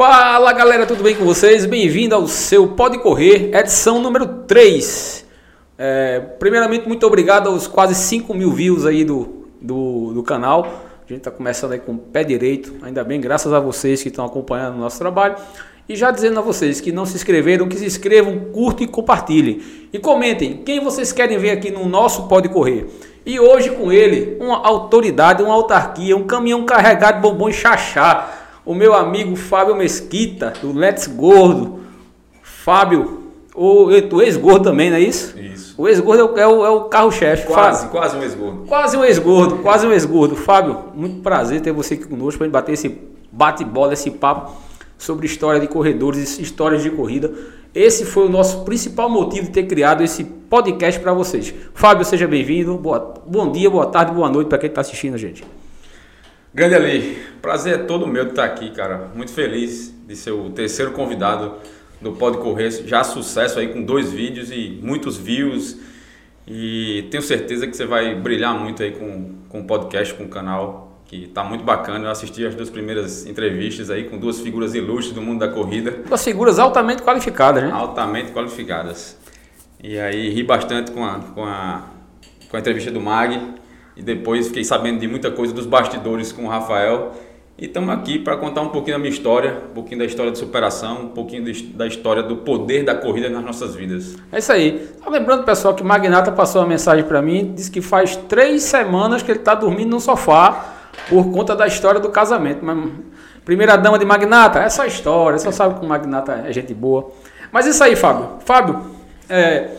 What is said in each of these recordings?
Fala galera, tudo bem com vocês? Bem-vindo ao seu Pode Correr, edição número 3. É, primeiramente, muito obrigado aos quase 5 mil views aí do, do, do canal. A gente está começando aí com o pé direito, ainda bem, graças a vocês que estão acompanhando o nosso trabalho. E já dizendo a vocês que não se inscreveram, que se inscrevam, curtem e compartilhem. E comentem quem vocês querem ver aqui no nosso Pode Correr. E hoje com ele, uma autoridade, uma autarquia, um caminhão carregado de bombom e chachá o meu amigo Fábio Mesquita, do Let's Gordo. Fábio, o, o ex-gordo também, não é isso? Isso. O ex-gordo é o, é o carro-chefe. Quase, quase um ex-gordo. Quase um ex-gordo, quase um ex-gordo. Fábio, muito prazer ter você aqui conosco para gente bater esse bate-bola, esse papo sobre história de corredores, histórias de corrida. Esse foi o nosso principal motivo de ter criado esse podcast para vocês. Fábio, seja bem-vindo. Bom dia, boa tarde, boa noite para quem está assistindo a gente. Grande Ali, prazer é todo meu de estar aqui, cara. Muito feliz de ser o terceiro convidado do Pode Correr. Já sucesso aí com dois vídeos e muitos views. E tenho certeza que você vai brilhar muito aí com, com o podcast, com o canal, que tá muito bacana. Eu assisti as duas primeiras entrevistas aí com duas figuras ilustres do mundo da corrida. Duas figuras altamente qualificadas, né? Altamente qualificadas. E aí ri bastante com a, com a, com a entrevista do Mag e depois fiquei sabendo de muita coisa dos bastidores com o Rafael. E estamos aqui para contar um pouquinho da minha história, um pouquinho da história de superação, um pouquinho da história do poder da corrida nas nossas vidas. É isso aí. Tá lembrando, pessoal, que Magnata passou uma mensagem para mim, disse que faz três semanas que ele está dormindo no sofá por conta da história do casamento. Mas, primeira dama de Magnata, é só história, só sabe que o Magnata é gente boa. Mas isso aí, Fábio. Fábio, é,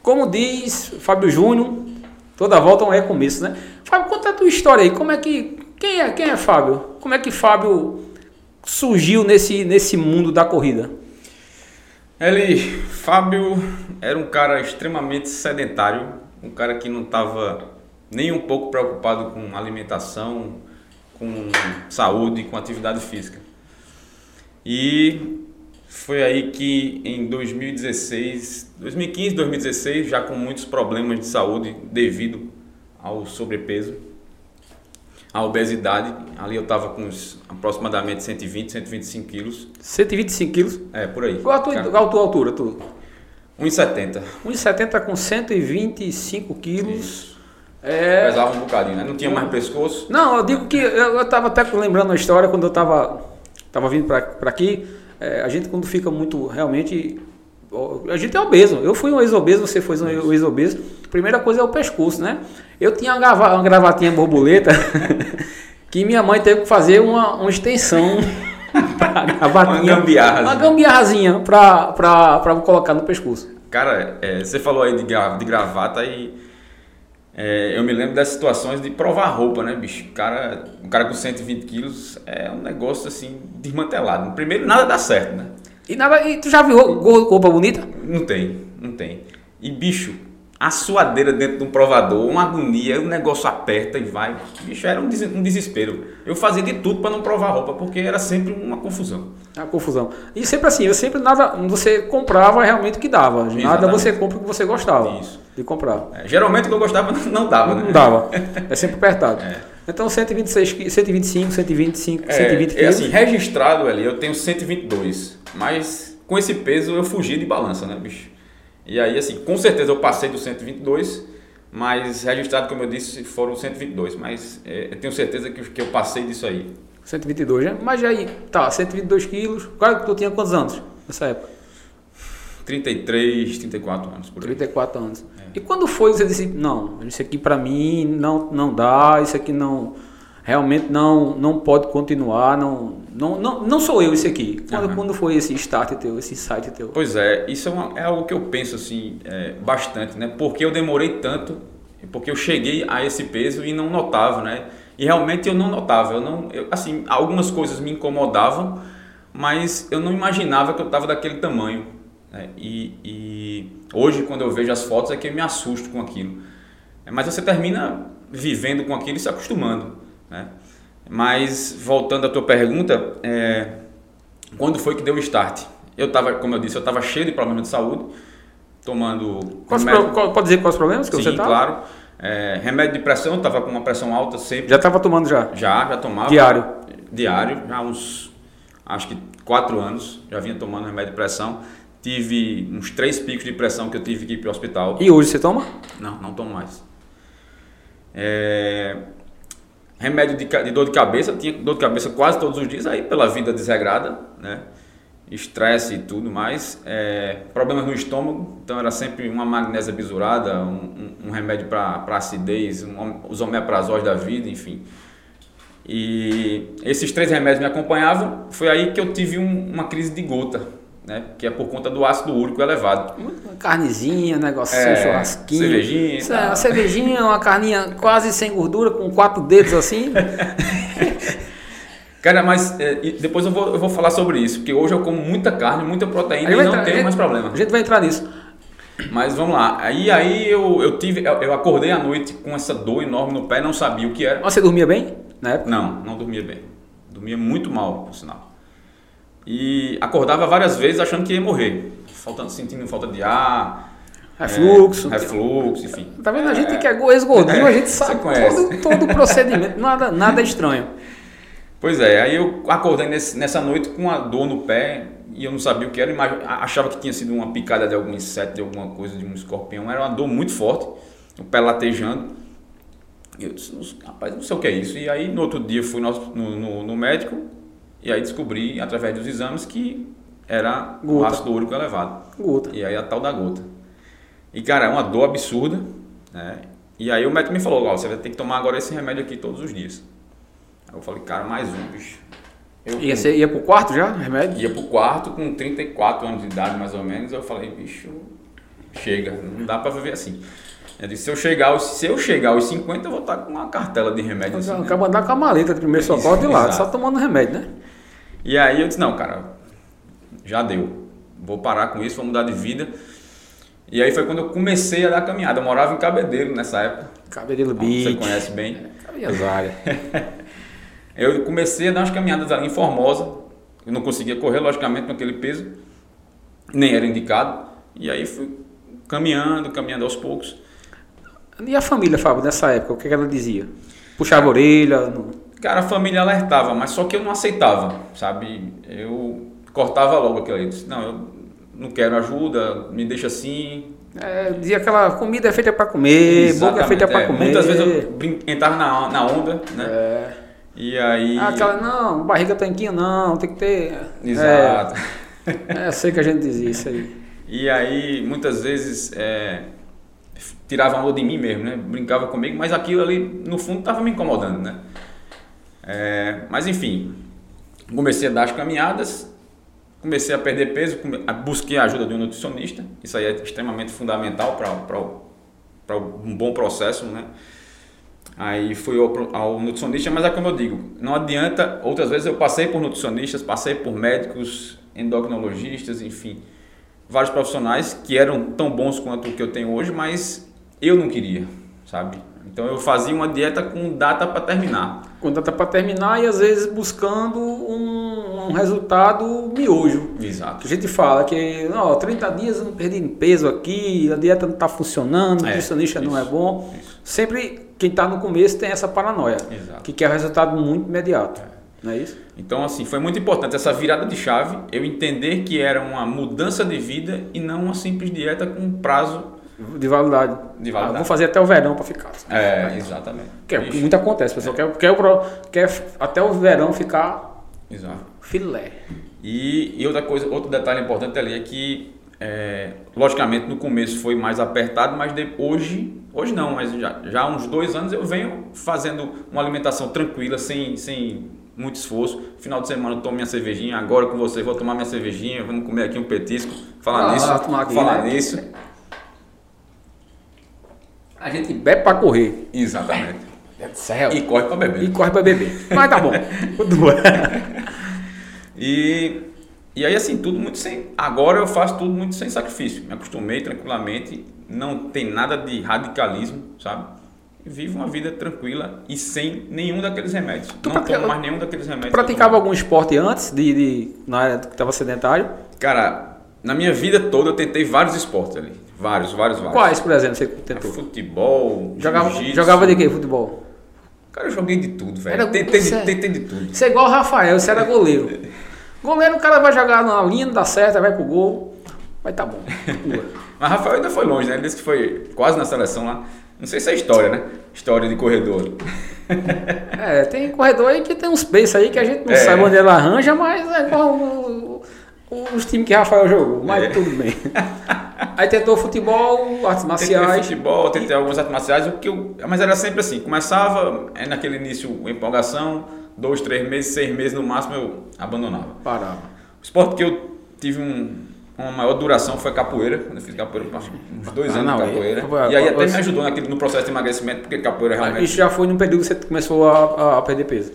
como diz Fábio Júnior, Toda volta é um recomeço, né? Fábio, conta a tua história aí. Como é que. Quem é, quem é Fábio? Como é que Fábio surgiu nesse, nesse mundo da corrida? Ele, Fábio era um cara extremamente sedentário, um cara que não estava nem um pouco preocupado com alimentação, com saúde, com atividade física. E foi aí que em 2016, 2015, 2016, já com muitos problemas de saúde devido ao sobrepeso, à obesidade, ali eu estava com uns, aproximadamente 120, 125 quilos. 125 quilos? É, por aí. Qual a tua, qual a tua altura, tu? 1,70. 1,70 com 125 quilos. É... Pesava um bocadinho, né? Não tinha mais pescoço. Não, eu digo que eu estava até lembrando a história quando eu estava tava vindo para aqui é, a gente quando fica muito realmente a gente é obeso. Eu fui um ex-obeso, você foi um ex-obeso. Primeira coisa é o pescoço, né? Eu tinha uma, gravatinha borboleta que minha mãe teve que fazer uma, uma extensão gravatinha. Uma gambiarra. Uma gambiarrazinha para colocar no pescoço. Cara, é, você falou aí de, de gravata e é, eu me lembro das situações de provar roupa, né, bicho? Cara, um cara com 120 quilos é um negócio assim, desmantelado. Primeiro, nada dá certo, né? E, nada, e tu já viu roupa bonita? Não tem, não tem. E bicho, a suadeira dentro de um provador, uma agonia, o negócio aperta e vai. Bicho, era um, desespero. Eu fazia de tudo para não provar roupa, porque era sempre uma confusão. A confusão. E sempre assim, eu sempre nada, você comprava realmente o que dava. Exatamente. Nada você compra o que você gostava Isso. de comprar. É, geralmente o que eu gostava não dava, né? Não dava. É sempre apertado. É. Então 126, 125, 125, é, 120 quilos. É assim, registrado ali, eu tenho 122. Mas com esse peso eu fugi de balança, né, bicho? E aí, assim, com certeza eu passei do 122, mas registrado, como eu disse, foram 122. Mas é, eu tenho certeza que, que eu passei disso aí. 122, né? Mas aí, tá, 122 quilos. Claro que tu tinha quantos anos nessa época? 33, 34 anos por aí. 34 anos. É. E quando foi você disse, não, isso aqui para mim não, não dá, isso aqui não realmente não não pode continuar, não não, não, não sou eu esse aqui. Quando, uhum. quando foi esse start teu, esse site teu? Pois é, isso é, uma, é algo que eu penso assim é, bastante, né? Porque eu demorei tanto, porque eu cheguei a esse peso e não notava, né? E realmente eu não notava, eu não, eu, assim, algumas coisas me incomodavam, mas eu não imaginava que eu estava daquele tamanho. Né? E, e hoje quando eu vejo as fotos é que eu me assusto com aquilo. Mas você termina vivendo com aquilo e se acostumando, né? Mas voltando à tua pergunta, é, quando foi que deu o start? Eu estava, como eu disse, eu estava cheio de problemas de saúde, tomando. Quais remédio... pro, pode dizer quais problemas que Sim, você estava? claro. É, remédio de pressão, estava com uma pressão alta sempre. Já estava tomando já? Já, já tomava. Diário? Diário, já uns, acho que quatro anos, já vinha tomando remédio de pressão. Tive uns três picos de pressão que eu tive que ir para o hospital. E hoje você toma? Não, não tomo mais. É, remédio de, de, dor de cabeça, tinha dor de cabeça quase todos os dias, aí pela vida desregrada, né? Estresse e tudo mais. É, problemas no estômago, então era sempre uma magnésia bisurada, um, um, um remédio para acidez, um, os omeprazóis da vida, enfim. E esses três remédios me acompanhavam, foi aí que eu tive um, uma crise de gota né? Que é por conta do ácido úrico elevado. Uma carnezinha, negocinho, é, churrasquinho. Cervejinha. Isso, uma cervejinha, uma carninha quase sem gordura, com quatro dedos assim. Cara, mas é, depois eu vou, eu vou falar sobre isso, porque hoje eu como muita carne, muita proteína e não entrar, tenho mais problema. A gente vai entrar nisso. Mas vamos lá. Aí, aí eu, eu tive, eu acordei à noite com essa dor enorme no pé, não sabia o que era. Mas você dormia bem na época? Não, não dormia bem. Dormia muito mal, por sinal. E acordava várias vezes achando que ia morrer, sentindo falta de ar. Refluxo. É, refluxo, enfim. Tá vendo? A gente que é ex-gordinho, é, a gente sabe todo, todo o procedimento, nada, nada estranho. Pois é, aí eu acordei nesse, nessa noite com a dor no pé e eu não sabia o que era, achava que tinha sido uma picada de algum inseto, de alguma coisa, de um escorpião. Era uma dor muito forte, o pé latejando. Eu disse, rapaz, não sei o que é isso. E aí no outro dia fui no, no, no médico, e aí descobri, através dos exames, que era gota. um ácido úrico elevado. Gota. E aí a tal da gota. E, cara, é uma dor absurda, né? E aí o médico me falou, ó, você vai ter que tomar agora esse remédio aqui todos os dias. Aí eu falei, cara, mais um, bicho. Eu, ia, você ia pro quarto já, remédio? Ia pro quarto com 34 anos de idade, mais ou menos. Eu falei, bicho, chega, não dá pra viver assim. Eu disse, se eu chegar aos, se eu chegar aos 50, eu vou estar com uma cartela de remédio. Assim, Acaba né? andar com a maleta de primeiro socorro de lado, só tomando remédio, né? E aí eu disse, não, cara, já deu. Vou parar com isso, vou mudar de vida. E aí foi quando eu comecei a dar caminhada. Eu morava em Cabedelo nessa época. Cabedelo Beach. Você conhece bem. É, eu comecei a dar umas caminhadas ali em Formosa. Eu não conseguia correr, logicamente, com aquele peso. Nem era indicado. E aí fui caminhando, caminhando aos poucos. E a família, Fábio, nessa época, o que ela dizia? Puxava a orelha? Não... Cara, a família alertava, mas só que eu não aceitava, sabe? Eu cortava logo aquilo aí. Disse, não, eu não quero ajuda, me deixa assim. É, dizia aquela comida é feita para comer, Exatamente, boca é feita para é. comer. Muitas vezes eu brin entrava na, na onda, né? É. E aí. Ah, aquela, não, barriga tanquinho não, tem que ter. Exato. É, é, sei que a gente dizia isso aí. E aí, muitas vezes, é, tirava onda de mim mesmo, né? Brincava comigo, mas aquilo ali, no fundo, estava me incomodando, né? É, mas enfim, comecei a dar as caminhadas, comecei a perder peso, busquei a ajuda de um nutricionista, isso aí é extremamente fundamental para um bom processo, né? Aí fui ao, ao, nutricionista, mas é como eu digo, não adianta, outras vezes eu passei por nutricionistas, passei por médicos, endocrinologistas, enfim, vários profissionais que eram tão bons quanto o que eu tenho hoje, mas eu não queria, sabe? Então eu fazia uma dieta com data para terminar. Com data para terminar e às vezes buscando um, um, resultado miojo. Exato. A gente fala que não, 30 dias eu não perdi peso aqui, a dieta não está funcionando, o é, nutricionista isso, não é bom. Isso. Sempre quem está no começo tem essa paranoia, Exato. que quer resultado muito imediato. É. Não é isso? Então, assim, foi muito importante essa virada de chave, eu entender que era uma mudança de vida e não uma simples dieta com prazo de validade. De validade. Ah, vou fazer até o verão para ficar. É, exatamente. Que é, muito acontece, pessoal. É. Quer, quer, quer até o verão ficar Exato. filé. E, e outra coisa, outro detalhe importante ali é que, é, logicamente, no começo foi mais apertado, mas de, hoje, hoje não, mas já, já há uns dois anos eu venho fazendo uma alimentação tranquila, sem, sem muito esforço. Final de semana eu tomo minha cervejinha, agora com você vou tomar minha cervejinha, vamos comer aqui um petisco. Falar ah, nisso, falar né? nisso a gente bebe para correr. Exatamente. Céu. E corre para beber. E corre para beber. Mas tá bom. e, e aí, assim, tudo muito sem. Agora eu faço tudo muito sem sacrifício. Me acostumei tranquilamente. Não tem nada de radicalismo, sabe? Vivo uma vida tranquila e sem nenhum daqueles remédios. Tu não tomo mais nenhum daqueles remédios. Praticava algum esporte antes de, de na área que estava sedentário? Cara, na minha vida toda eu tentei vários esportes ali. Vários, vários, vários. Quais, por exemplo, você tentou? Futebol, jogava, jogava de quê, futebol? Cara, eu joguei de tudo, velho. De, tentei de tudo. Você é igual o Rafael, você era goleiro. Goleiro, o cara vai jogar na linha, não dá certo, vai pro gol. Vai tá bom. Mas Rafael ainda foi longe, né? Ele disse que foi quase na seleção lá. Não sei se é história, né? História de corredor. é, tem corredor aí que tem uns peixes aí que a gente não é. sabe onde ele arranja, mas é igual os times que Rafael jogou, mas é. tudo bem. Aí tentou futebol, artes marciais. Tentei futebol, tentei algumas artes marciais, o que eu, mas era sempre assim, começava é naquele início empolgação, dois, três meses, seis meses no máximo eu abandonava. Parava. O esporte que eu tive um, uma maior duração foi capoeira, quando eu fiz capoeira, uns dois ah, anos não, de capoeira. É, e aí até me ajudou naquele, no processo de emagrecimento, porque capoeira realmente... Isso já foi no período que você começou a, a perder peso?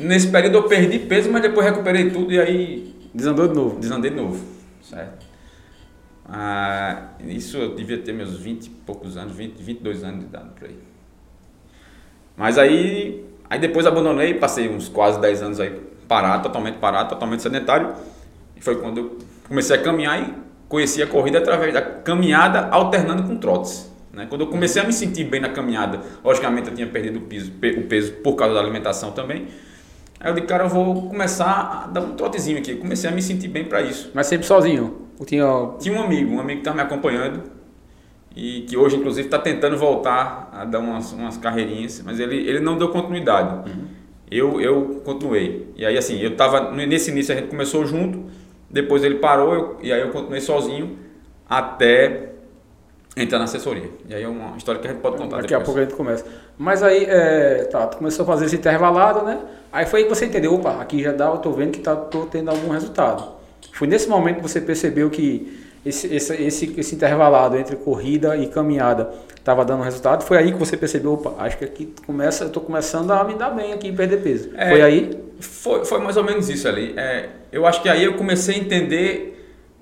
Nesse período eu perdi peso, mas depois recuperei tudo e aí Desandou de novo? Desandei de novo, certo? Ah, isso eu devia ter meus 20 e poucos anos, 20, 22 anos de idade por aí. Mas aí, aí depois abandonei, passei uns quase 10 anos aí parado, totalmente parado, totalmente sedentário. E foi quando eu comecei a caminhar e conheci a corrida através da caminhada alternando com trotes. Né? Quando eu comecei a me sentir bem na caminhada, logicamente eu tinha perdido o peso, o peso por causa da alimentação também. Aí eu disse, cara, eu vou começar a dar um trotezinho aqui. comecei a me sentir bem para isso. Mas sempre sozinho? Ou tinha... tinha um amigo, um amigo que estava me acompanhando e que hoje, inclusive, está tentando voltar a dar umas, umas carreirinhas, mas ele, ele não deu continuidade. Uhum. Eu, eu continuei. E aí, assim, eu estava nesse início a gente começou junto, depois ele parou eu, e aí eu continuei sozinho até entrar na assessoria. E aí é uma história que a gente pode contar Daqui depois. a pouco a gente começa. Mas aí, é, tá, tu começou a fazer esse intervalado, né? Aí foi aí que você entendeu, opa, aqui já dá, eu tô vendo que tá, tô tendo algum resultado. Foi nesse momento que você percebeu que esse, esse, esse, esse intervalado entre corrida e caminhada estava dando resultado. Foi aí que você percebeu, opa, acho que aqui começa, eu tô começando a me dar bem aqui em perder peso. É, foi aí? Foi, foi mais ou menos isso ali. É, eu acho que aí eu comecei a entender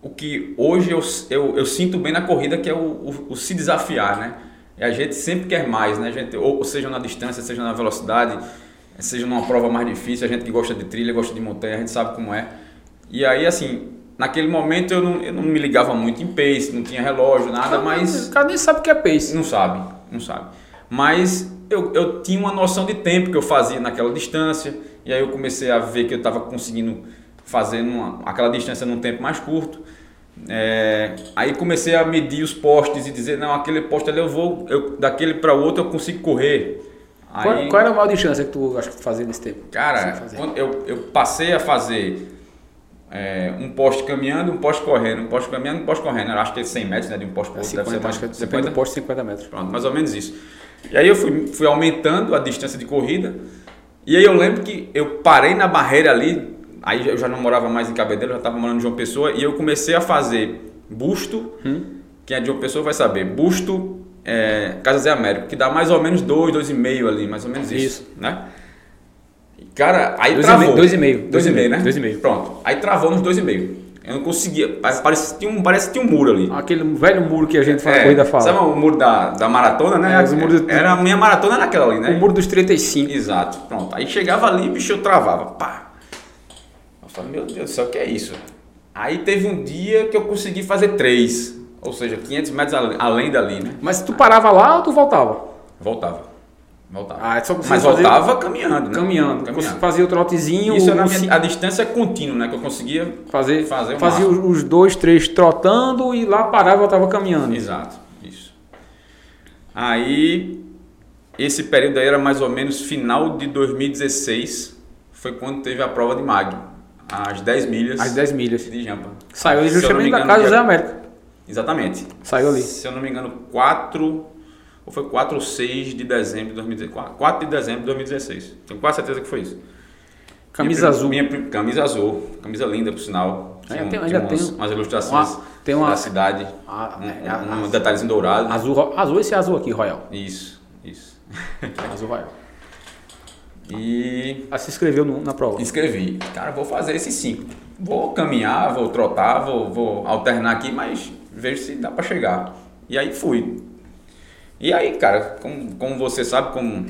o que hoje eu, eu, eu sinto bem na corrida, que é o, o, o, se desafiar, né? E a gente sempre quer mais, né? A gente, ou seja na distância, seja na velocidade, seja numa prova mais difícil, a gente que gosta de trilha, gosta de montanha, a gente sabe como é. E aí, assim, naquele momento eu não, eu não me ligava muito em pace, não tinha relógio, nada, não, mas... O cara nem sabe o que é pace. Não sabe, não sabe. Mas eu, eu tinha uma noção de tempo que eu fazia naquela distância, e aí eu comecei a ver que eu estava conseguindo fazer numa, aquela distância num tempo mais curto. É, aí comecei a medir os postes e dizer, não, aquele poste ali eu vou, eu, daquele para o outro eu consigo correr. Aí, qual, qual, era a maior distância que tu acha que tu fazia nesse tempo? Cara, eu, eu passei a fazer é, um poste caminhando, um poste correndo, um poste caminhando, um poste correndo. Eu acho que é 100 metros, né, de um poste para outro, deve ser mais que 50, poste 50 metros. Pronto, mais ou menos isso. E aí eu fui, fui aumentando a distância de corrida. E aí eu lembro que eu parei na barreira ali aí eu já não morava mais em Cabedelo, já estava morando em João Pessoa e eu comecei a fazer busto. Hum. Quem é de João Pessoa vai saber. Busto é, Casa Zé Américo, que dá mais ou menos dois, dois e meio ali, mais ou menos isso, isso. né? Cara, aí dois travou. E dois e meio. Dois, dois e meio, né? Dois e meio. Pronto. Aí travou nos dois e meio. Eu não conseguia. Parece que tinha um, parece que tinha um muro ali. Aquele velho muro que a gente fala, é, corrida fala. Sabe o muro da, da maratona, né? É, do... Era a minha maratona naquela ali, né? O muro dos 35. Exato. Pronto. Aí chegava ali, bicho, eu travava. Pá, falei, meu Deus do céu, o que é isso? Aí teve um dia que eu consegui fazer três, ou seja, 500 metros além dali, né? Mas tu parava lá ou tu voltava? Voltava. Voltava. Ah, é só Mas voltava caminhando, né? Caminhando. caminhando. Fazia o trotezinho. Isso era a, a distância contínua, né? Que eu conseguia fazer. fazer fazia máximo. os dois, três trotando e lá parava e voltava caminhando. Exato, isso. Aí, esse período aí era mais ou menos final de 2016, foi quando teve a prova de MAG às 10 milhas. Às 10 milhas. De Jampa. Saiu ali justamente da casa do Zé América. Exatamente. Saiu ali. Se eu não me engano, 4 ou foi 4 ou 6 de dezembro de 2016. 4 de dezembro de 2016. Tenho quase certeza que foi isso. Camisa minha, azul. Minha, camisa azul. Camisa linda, por sinal. Tinha, tem, ainda tem umas, umas ilustrações uma, tem uma, da cidade. A, um, é, a, um, um detalhezinho dourado. Azul, azul, esse azul aqui, Royal. Isso, isso. azul Royal. E. Ah, se inscreveu no, na prova? Inscrevi. Cara, vou fazer esses cinco. Vou caminhar, vou trotar, vou, vou alternar aqui, mas vejo se dá para chegar. E aí fui. E aí, cara, como, como você sabe, como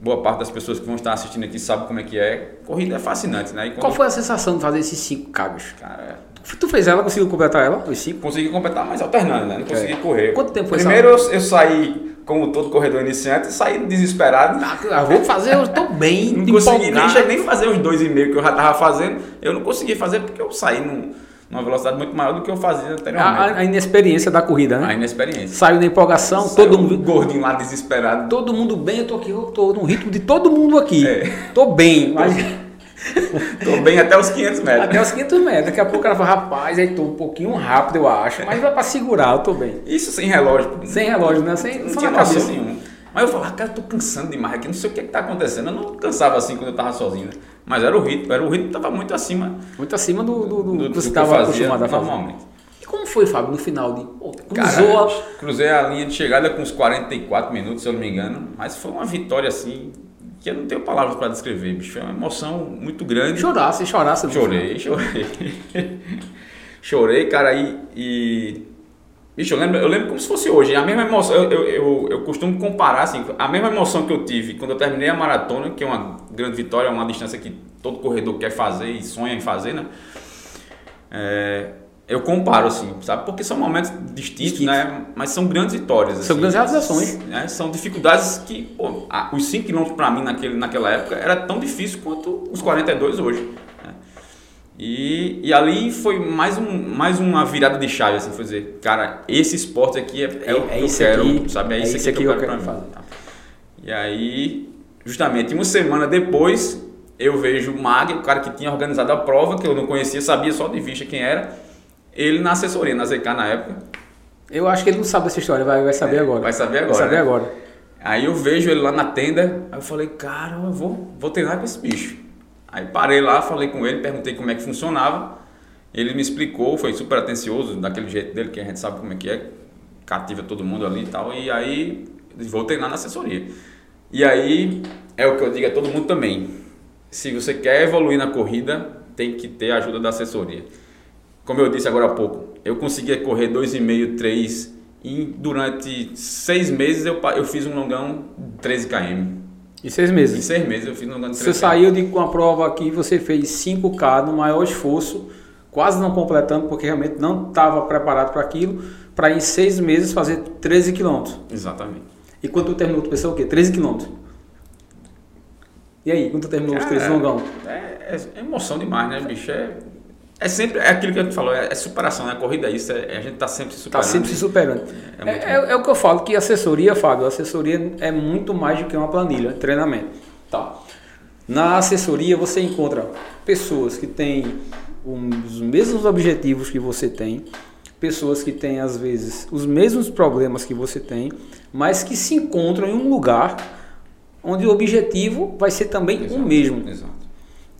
boa parte das pessoas que vão estar assistindo aqui sabe como é que é, corrida é fascinante, né? Qual foi a sensação de fazer esses cinco cabos? Cara, Tu fez ela, conseguiu completar ela? Os cinco? Consegui completar, mas alternando, né? Não consegui É. correr. Quanto tempo foi Primeiro eu, eu saí, como todo corredor iniciante, saí desesperado. Ah, vou fazer, eu tô bem. Não consegui nem, nem fazer os dois e meio que eu já tava fazendo. Eu não consegui fazer porque eu saí num- numa velocidade muito maior do que eu fazia anteriormente. a- a inexperiência da corrida, né? A inexperiência. Saiu na empolgação, Saiu todo um mundo. gordinho lá desesperado. Todo mundo bem, eu tô aqui, eu tô no ritmo de todo mundo aqui. É. Tô bem, mas Tô bem até os 500 metros. até os 500 metros. Daqui a pouco ela fala, rapaz, aí tô um pouquinho rápido, eu acho. Mas vai pra segurar, eu tô bem. Isso sem relógio. Sem relógio, né? Sem, Não tinha cabeça. nenhuma. Mas eu falava, cara, eu tô cansando demais aqui, não sei o que que tá acontecendo. Eu não cansava assim quando eu tava sozinho, né? Mas era o ritmo, era o ritmo que tava muito acima Muito acima do, do, do, do, que você fazia acostumado a fazer. normalmente. E como foi, Fábio, no final de. Pô, Cara, cruzou a. cruzei a linha de chegada com uns 44 minutos, se eu não me engano. Mas foi uma vitória assim que eu não tenho palavras para descrever, bicho. Foi uma emoção muito grande. Chorasse, chorasse. no final. Chorei, chorei. chorei, cara, e, e. Bicho, eu lembro, eu lembro como se fosse hoje. A mesma emoção, eu, eu, eu, eu costumo comparar, assim, a mesma emoção que eu tive quando eu terminei a maratona, que é uma grande vitória, uma distância que todo corredor quer fazer e sonha em fazer, né? É, eu comparo, assim, sabe? Porque são momentos distintos, Distintos. né? Mas são grandes vitórias. São assim. grandes realizações. né? São dificuldades que, pô, os 5 km para mim naquele, naquela época era tão difícil quanto os 42 hoje. né? E, e ali foi mais, um, mais uma virada de chave, assim, foi dizer, cara, esse esporte aqui é, é, o É que eu quero, aqui, sabe? É, é isso isso aqui que eu quero, pra mim. fazer. tá? E aí, justamente uma semana depois, eu vejo o Mag, o cara que tinha organizado a prova, que eu não conhecia, sabia só de vista quem era, ele na assessoria, na ZK na época. Eu acho que ele não sabe dessa história, vai, vai saber agora. É, vai saber agora, Vai saber né? agora. Aí eu vejo ele lá na tenda, aí eu falei, cara, eu vou, vou treinar com esse bicho. Aí parei lá, falei com ele, perguntei como é que funcionava. Ele me explicou, foi super atencioso, daquele jeito dele, que a gente sabe como é que é, cativa todo mundo ali e tal. E aí vou treinar na assessoria. E aí é o que eu digo a todo mundo também. Se você quer evoluir na corrida, tem que ter a ajuda da assessoria. Como eu disse agora há pouco, eu conseguia correr 2,5, 3 e durante seis meses eu, eu fiz um longão de 13 km. Em seis Em meses. seis meses eu fiz um longão de 13 Você km. saiu de uma prova aqui, você fez 5K no maior esforço, quase não completando, porque realmente não estava preparado para aquilo, para em seis meses fazer 13 quilômetros. Exatamente. E quando tu terminou, tu pensou o quê? 13 quilômetros. E aí, quando tu terminou os Cara, 13 longão? É- é emoção demais, né, bicho? É, é sempre é aquilo que a gente falou, é, é superação, né? A corrida é isso, é, a gente tá sempre se superando. sempre se superando. É- é o que eu falo, que assessoria, Fábio, assessoria é muito mais do que uma planilha, treinamento. Tá. Na assessoria você encontra pessoas que têm os mesmos objetivos que você tem, pessoas que têm às vezes os mesmos problemas que você tem, mas que se encontram em um lugar onde o objetivo vai ser também Exato, o mesmo. Exato.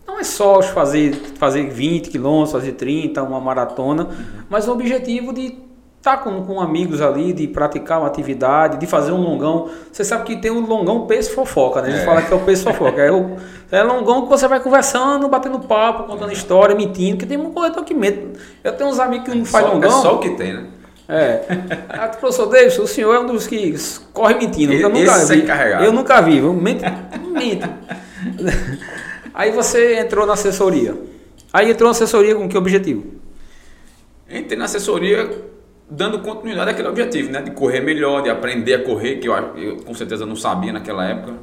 Não é só fazer, fazer 20 quilômetros, fazer 30, uma maratona, mas o objetivo de estar com, com amigos ali, de praticar uma atividade, de fazer um longão. Você sabe que tem o longão peso fofoca, né? A gente É. fala que é o peso fofoca. É, o, é longão que você vai conversando, batendo papo, contando história, mentindo, porque tem um corretor que mente. Eu tenho uns amigos que não faz Só- longão. É só o que tem, né? É. Ah, professor Davis, o senhor é um dos que corre mentindo. Eu Esse nunca é vi. Eu nunca vi. viu? Mente, mente. Aí você entrou na assessoria. Aí entrou na assessoria com que objetivo? Entrei na assessoria dando continuidade àquele objetivo, né? De correr melhor, de aprender a correr, que eu, eu com certeza não sabia naquela época.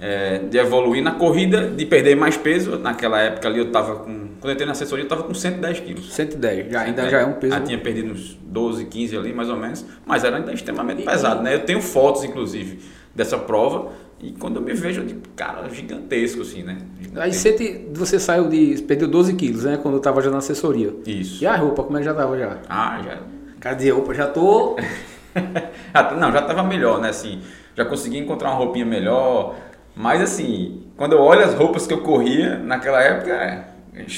É, de evoluir na corrida, de perder mais peso. Naquela época ali eu tava com. Quando eu entrei na assessoria, eu tava com 110 quilos. 110. Já, ainda já é um peso. Já tinha perdido uns 12, 15 ali, mais ou menos. Mas era ainda extremamente pesado, né? Eu tenho fotos, inclusive, dessa prova. E quando eu me vejo, eu digo, cara, gigantesco, assim, né? Aí Gigantesco. você, te- você saiu de. Perdeu 12 quilos, né? Quando eu tava já na assessoria. Isso. E a roupa, como é que já tava já? Ah, já. Cara de roupa, já tô. Não, já tava melhor, né? Assim, já consegui encontrar uma roupinha melhor. Mas assim, quando eu olho as roupas que eu corria naquela época, é,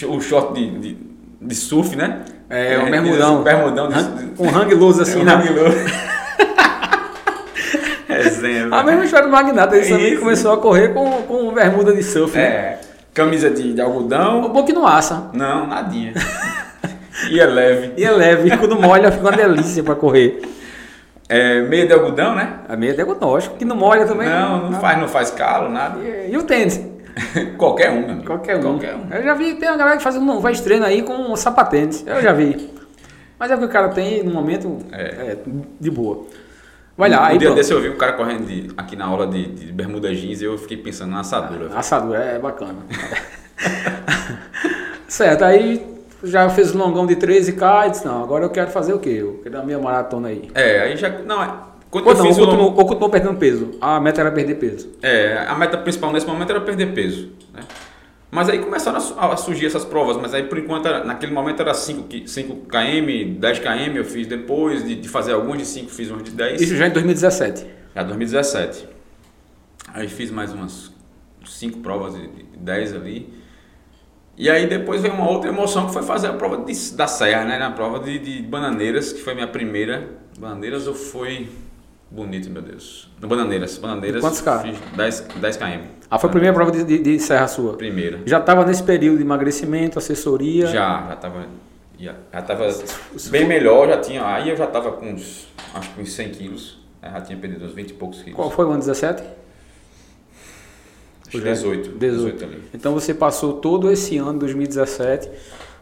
o short de, de, de surf, né? É, o diz bermudão. assim, bermudão de, Hang- Com hang loose assim, é, um né? hang. Resenha, A velho. mesma história do Magnata, ele também Isso. começou a correr com, com bermuda de surf. né? É, camisa de, de O algodão. bom que não assa. Não, nadinha. e é leve. E é leve, quando molha fica uma delícia pra correr. É, meia de algodão, né? A meia é diagnóstico, que não molha também. Não, não faz, não faz calo, nada. E, e o tênis? Qualquer um, meu amigo. Qualquer um. Qualquer um. Eu já vi, tem uma galera que faz um faz treino aí com sapatênis. Eu já vi. Mas é o que o cara tem no momento é. de boa. Vai lá. Um aí dia pronto. desse eu vi um cara correndo de- aqui na aula de, de bermuda jeans e eu fiquei pensando na assadura. Assadura, é bacana. certo, aí já fez um longão de 13K e disse, não, agora eu quero fazer o quê? Eu quero dar minha maratona aí. É, aí já. Não, é. Quando Ou eu não, fiz ou o continuou, ou continuou perdendo peso. A meta era perder peso. É, a meta principal nesse momento era perder peso. Né? Mas aí começaram a su- a surgir essas provas, mas aí por enquanto, era- naquele momento era 5, qui- 5 km, 10 km eu fiz depois, de, de fazer alguns de 5 fiz uns de 10. Isso já em 2017. Já 2017. Aí fiz mais umas 5 provas de de 10 ali. E aí depois veio uma outra emoção que foi fazer a prova de- da Serra, né? Na prova de, de Bananeiras, que foi minha primeira. Bananeiras eu fui bonito, meu Deus. No Bananeiras, Bananeiras. Quantos K? Fiz 10, 10 km. Ah, foi a primeira prova de, de, de serra sua. Primeira. Já estava nesse período de emagrecimento, assessoria. Já, já tava. Já, já tava bem melhor, já tinha. Aí eu já tava com uns. Acho que uns 100 quilos. né? Já tinha perdido uns 20 e poucos quilos. Qual foi o ano 17? Acho que 18. 18. ali. Então você passou todo esse ano, 2017,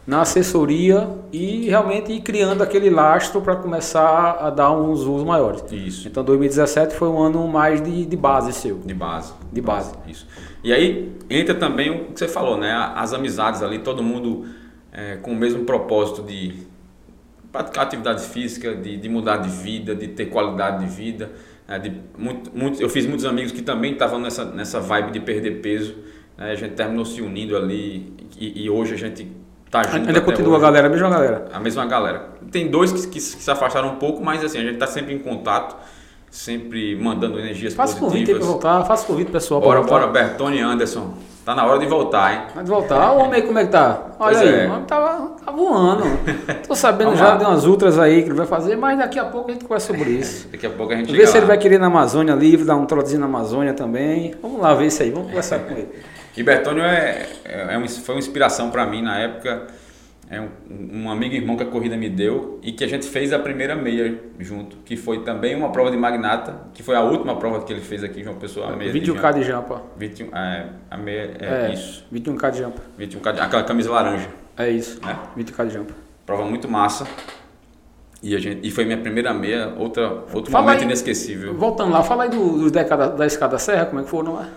na assessoria e realmente ir criando aquele lastro para começar a dar uns voos maiores. Isso. Então 2017 foi um ano mais de, de base seu. De base. De base. Isso. E aí entra também o que você falou, né? As amizades ali, todo mundo é, com o mesmo propósito de praticar atividade física, de, de mudar de vida, de ter qualidade de vida. né? de muito, muito, eu fiz muitos amigos que também estavam nessa, nessa vibe de perder peso. né? A gente terminou se unindo ali e, e hoje a gente tá junto. Ainda continua a hoje. galera, a mesma galera. A mesma galera. Tem dois que, que, que se afastaram um pouco, mas assim, a gente está sempre em contato, sempre mandando energias Faça convite aí positivas. pra voltar, faça convite pessoal pra Bora, voltar. bora, Bertone Anderson. Tá na hora de voltar, hein? Pode voltar. Olha o homem aí como é que tá. Olha Pois aí, é. o homem tá, tá voando. Tô sabendo Vamos já lá. de umas ultras aí que ele vai fazer, mas daqui a pouco a gente conversa sobre isso. Daqui a pouco a gente Vê se lá. ele vai querer ir na Amazônia livre, dar um trotezinho na Amazônia também. Vamos lá ver isso aí, vamos conversar com ele. E Bertônio é, é, é um- foi uma inspiração para mim na época. É um, um amigo e irmão que a corrida me deu e que a gente fez a primeira meia junto, que foi também uma prova de magnata, que foi a última prova que ele fez aqui em João Pessoa, a meia de 21k de jampa. 21, é, a meia, é, É, isso, 21k de jampa. 21, aquela camisa laranja, É isso. né? 20k de jampa. Prova muito massa. E, a gente, e foi minha primeira meia, outra, outro Fala momento aí. inesquecível. Voltando lá, fala aí do, do da, da escada serra, como é que foram lá?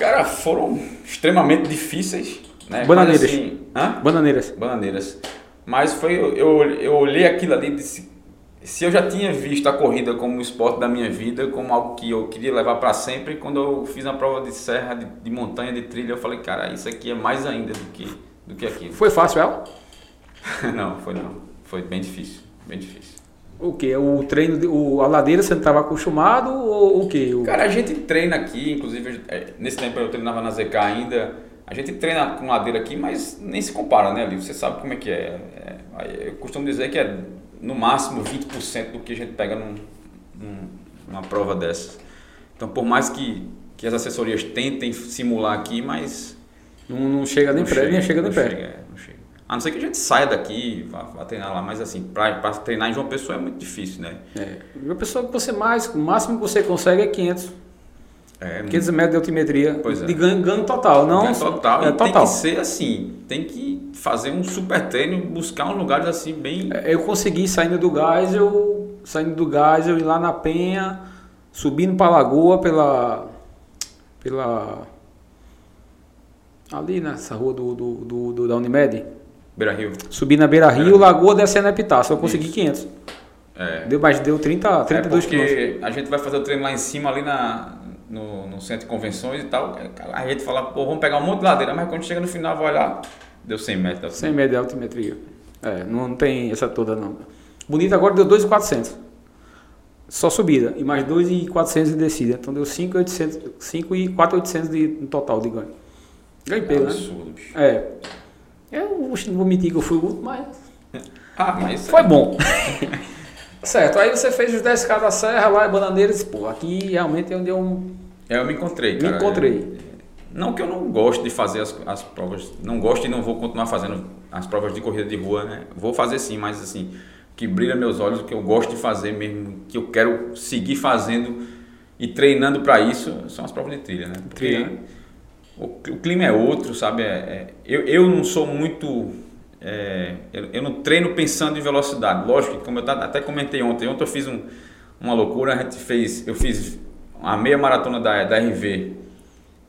Cara, foram extremamente difíceis, né? Bananeiras. Mas, assim? Bananeiras. Bananeiras. Mas foi, eu, eu, eu olhei aquilo ali e disse, se eu já tinha visto a corrida como um esporte da minha vida, como algo que eu queria levar para sempre, quando eu fiz a prova de serra, de, de montanha, de trilha, eu falei, cara, isso aqui é mais ainda do que, do que aquilo. Foi fácil ela? não, foi não. Foi bem difícil, bem difícil. O que? O treino, de- o, a ladeira você não estava acostumado ou o que? O, Cara, a gente treina aqui, inclusive é, nesse tempo eu treinava na ZK ainda. A gente treina com ladeira aqui, mas nem se compara, né, Livio? Você sabe como é que é. É, aí Eu costumo dizer que é no máximo 20% do que a gente pega num, num- numa prova dessas. Então, por mais que, que as assessorias tentem simular aqui, mas. não, não chega nem perto, nem chega nem perto. chega, é, não chega. A não ser que a gente saia daqui, vá, vá treinar lá, mas assim, pra treinar em João Pessoa é muito difícil, né? É. A pessoa que você mais, o máximo que você consegue é 500. É, 500 metros de altimetria. Pois é. De ganho, ganho total, não? É total. É e tem total. que ser assim, tem que fazer um super treino, buscar uns lugares assim bem. É, Eu consegui saindo do gás, eu saindo do gás, eu ir lá na Penha, subindo para Lagoa pela pela ali nessa rua do, do, do- do- da Unimed, Beira Rio. subi na Beira Rio, Lagoa descendo a Epitácio, eu consegui 500. É. Deu mais deu 30, 32 é quilômetros. porque a gente vai fazer o treino lá em cima, ali na, no, no centro de convenções e tal. A gente fala, pô, vamos pegar um monte de ladeira, mas quando chega no final, vai olhar, deu 100 metros. 100 metros de altimetria. É, não, não tem essa toda não. Bonito agora deu 2,400. Só subida. E mais 2,400 de descida. Então deu 5,800, 5,4,800 de no total de ganho. Ganho É pelo, né? absurdo, bicho. É. Eu não vou mentir que eu fui o último, mas Ah, mas foi bom. certo, aí você fez os 10k da Serra lá em Bananeiras. Pô, aqui realmente é onde eu É, eu me encontrei, me cara. encontrei. Não que eu não goste de fazer as, as provas, não gosto e não vou continuar fazendo as provas de corrida de rua, né? Vou fazer sim, mas assim, que brilha meus olhos, o que eu gosto de fazer mesmo, que eu quero seguir fazendo e treinando para isso, são as provas de trilha, né? Porque Trilha, né? O, o clima é outro, sabe? É, é, eu, eu não sou muito. É, eu, eu, não treino pensando em velocidade. Lógico que, como eu até comentei ontem, ontem eu fiz um, uma loucura. A gente fez, eu fiz a meia maratona da, da RV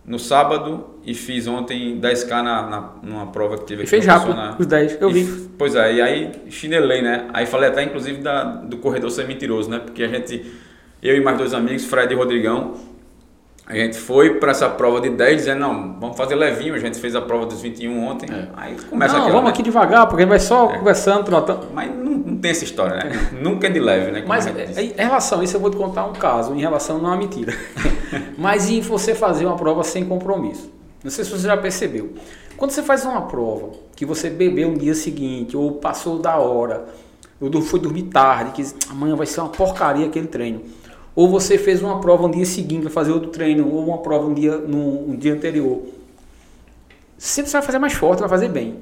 no sábado e fiz ontem 10k na, na, numa prova que teve aqui. Fez rápido, na... os 10, eu e, vi. Pois é, e aí chinelei, né? Aí falei até inclusive da, do corredor ser mentiroso, né? Porque a gente, eu e mais dois amigos, Fred e Rodrigão, a gente foi para essa prova de 10 dizendo, não, vamos fazer levinho, a gente fez a prova dos 21 ontem. É. Aí começa Não, aquela, vamos né? aqui devagar, porque a gente vai só é. conversando, trotando. Mas não, não, tem essa história, né? Nunca é de leve, né? Mas em relação a isso, eu vou te contar um caso, em relação não é mentira. Mas em você fazer uma prova sem compromisso. Não sei se você já percebeu. Quando você faz uma prova que você bebeu no dia seguinte, ou passou da hora, ou foi dormir tarde, que amanhã vai ser uma porcaria aquele treino ou você fez uma prova no dia seguinte, vai fazer outro treino, ou uma prova no dia, no, no dia anterior. Sempre você vai fazer mais forte, vai fazer bem.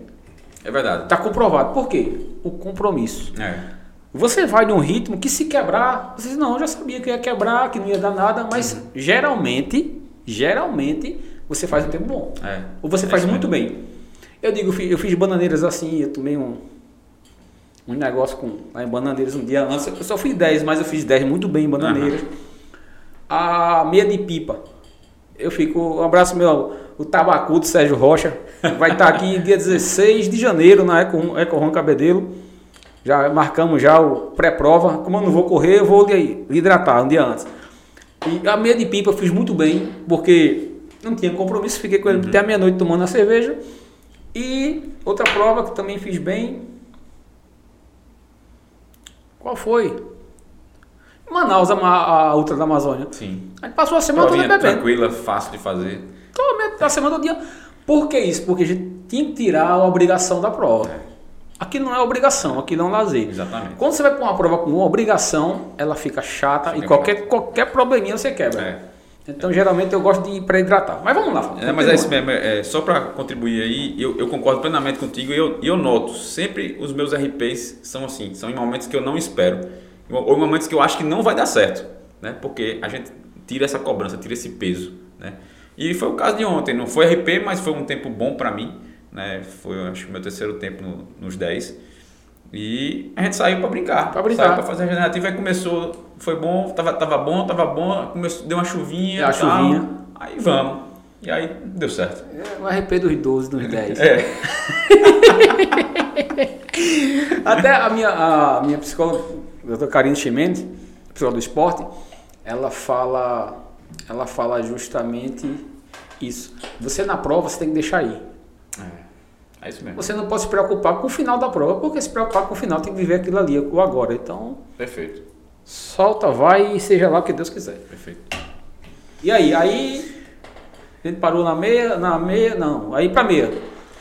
É verdade. Está comprovado. Por quê? O compromisso. É. Você vai num ritmo que se quebrar, você diz, não, eu já sabia que ia quebrar, que não ia dar nada, mas uhum. geralmente, geralmente, você faz um tempo bom. É. Ou você é faz muito bem. Eu digo, eu fiz bananeiras assim, eu tomei um, um negócio com, lá em Bananeiras um dia antes. Eu só fui 10, mas eu fiz 10 muito bem em Bananeiras. Uhum. A meia de pipa. Eu fico. Um abraço meu, o tabacu do Sérgio Rocha. Vai estar aqui dia 16 de janeiro na Eco, Eco Ron Cabedelo. Já marcamos já o pré-prova. Como eu não vou correr, eu vou lhe hidratar um dia antes. E a meia de pipa eu fiz muito bem, porque não tinha compromisso, fiquei com ele uhum. até a meia-noite tomando a cerveja. E outra prova que também fiz bem, qual foi? Manaus, a, a Ultra da Amazônia. Sim. A gente passou a semana toda bebendo. tranquila, fácil de fazer. A semana do dia. Por que isso? Porque a gente tinha que tirar a obrigação da prova. É. Aqui não é obrigação, aqui não é um lazer. Exatamente. Quando você vai para uma prova com uma obrigação, ela fica chata fica e qualquer, qualquer probleminha você quebra. É. Então, geralmente, eu gosto de ir para hidratar. Mas vamos lá. É, mas é isso mesmo. É, só para contribuir aí, eu, eu, concordo plenamente contigo e eu, eu noto, sempre os meus RPs são assim, são em momentos que eu não espero, ou em momentos que eu acho que não vai dar certo, né? Porque a gente tira essa cobrança, tira esse peso, né? E foi o caso de ontem, não foi RP, mas foi um tempo bom para mim, né? Foi, acho meu terceiro tempo no, nos 10. E a gente saiu para brincar. Para brincar. Para fazer a regenerativa e começou, foi bom, tava, tava bom, tava bom, começou, deu uma chuvinha. a chuvinha. Aí vamos. E aí deu certo. É, o RP dos 12, dos 10. É. Até a minha, a minha psicóloga, a doutora Karine Chimenez, psicóloga do esporte, ela fala, ela fala justamente isso. Você na prova, você tem que deixar ir. É. Isso mesmo. Você não pode se preocupar com o final da prova, porque se preocupar com o final tem que viver aquilo ali, o agora. Então. Perfeito. Solta, vai e seja lá o que Deus quiser. Perfeito. E aí? Aí. A gente parou na meia, na meia, não. Aí pra meia.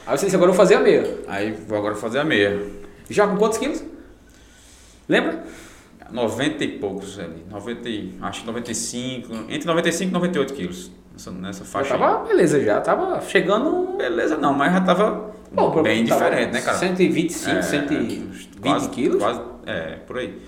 Aí você disse, agora eu vou fazer a meia. Aí vou agora fazer a meia. Já com quantos quilos? Lembra? 90 e poucos ali. 90, acho que 95, entre 95 e 98 quilos nessa, nessa faixa. Já tava, beleza, já tava chegando. Beleza, não, mas já tava Pô, bem diferente, né, cara? 125, é, 120 quase, quilos? Quase, é, por aí.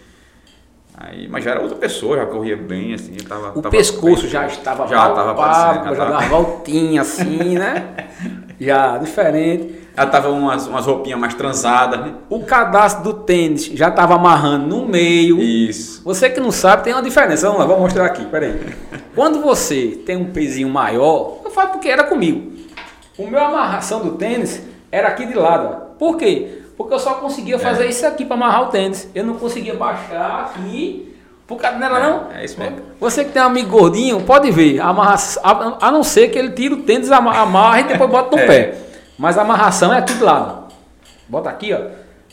Aí, mas já era outra pessoa, já corria bem, assim, tava, O tava pescoço bem, já estava já estava aparecendo, já, já tava... voltinha assim, né? já diferente. Já tava umas, umas roupinhas mais transadas, né? O cadastro do tênis já estava amarrando no meio. Isso. Você que não sabe, tem uma diferença. Vamos lá, vou mostrar aqui, peraí. Quando você tem um pezinho maior, eu falo porque era comigo. O meu amarração do tênis era aqui de lado. Por quê? Porque eu só conseguia é. fazer é. isso aqui para amarrar o tênis. Eu não conseguia baixar aqui. Por causa dela, é, não? É isso mesmo. Você que tem um amigo gordinho, pode ver. Amarra, a, a não ser que ele tire o tênis, amarra e depois bota no é. pé. Mas a amarração é aqui de lado. Bota aqui, ó.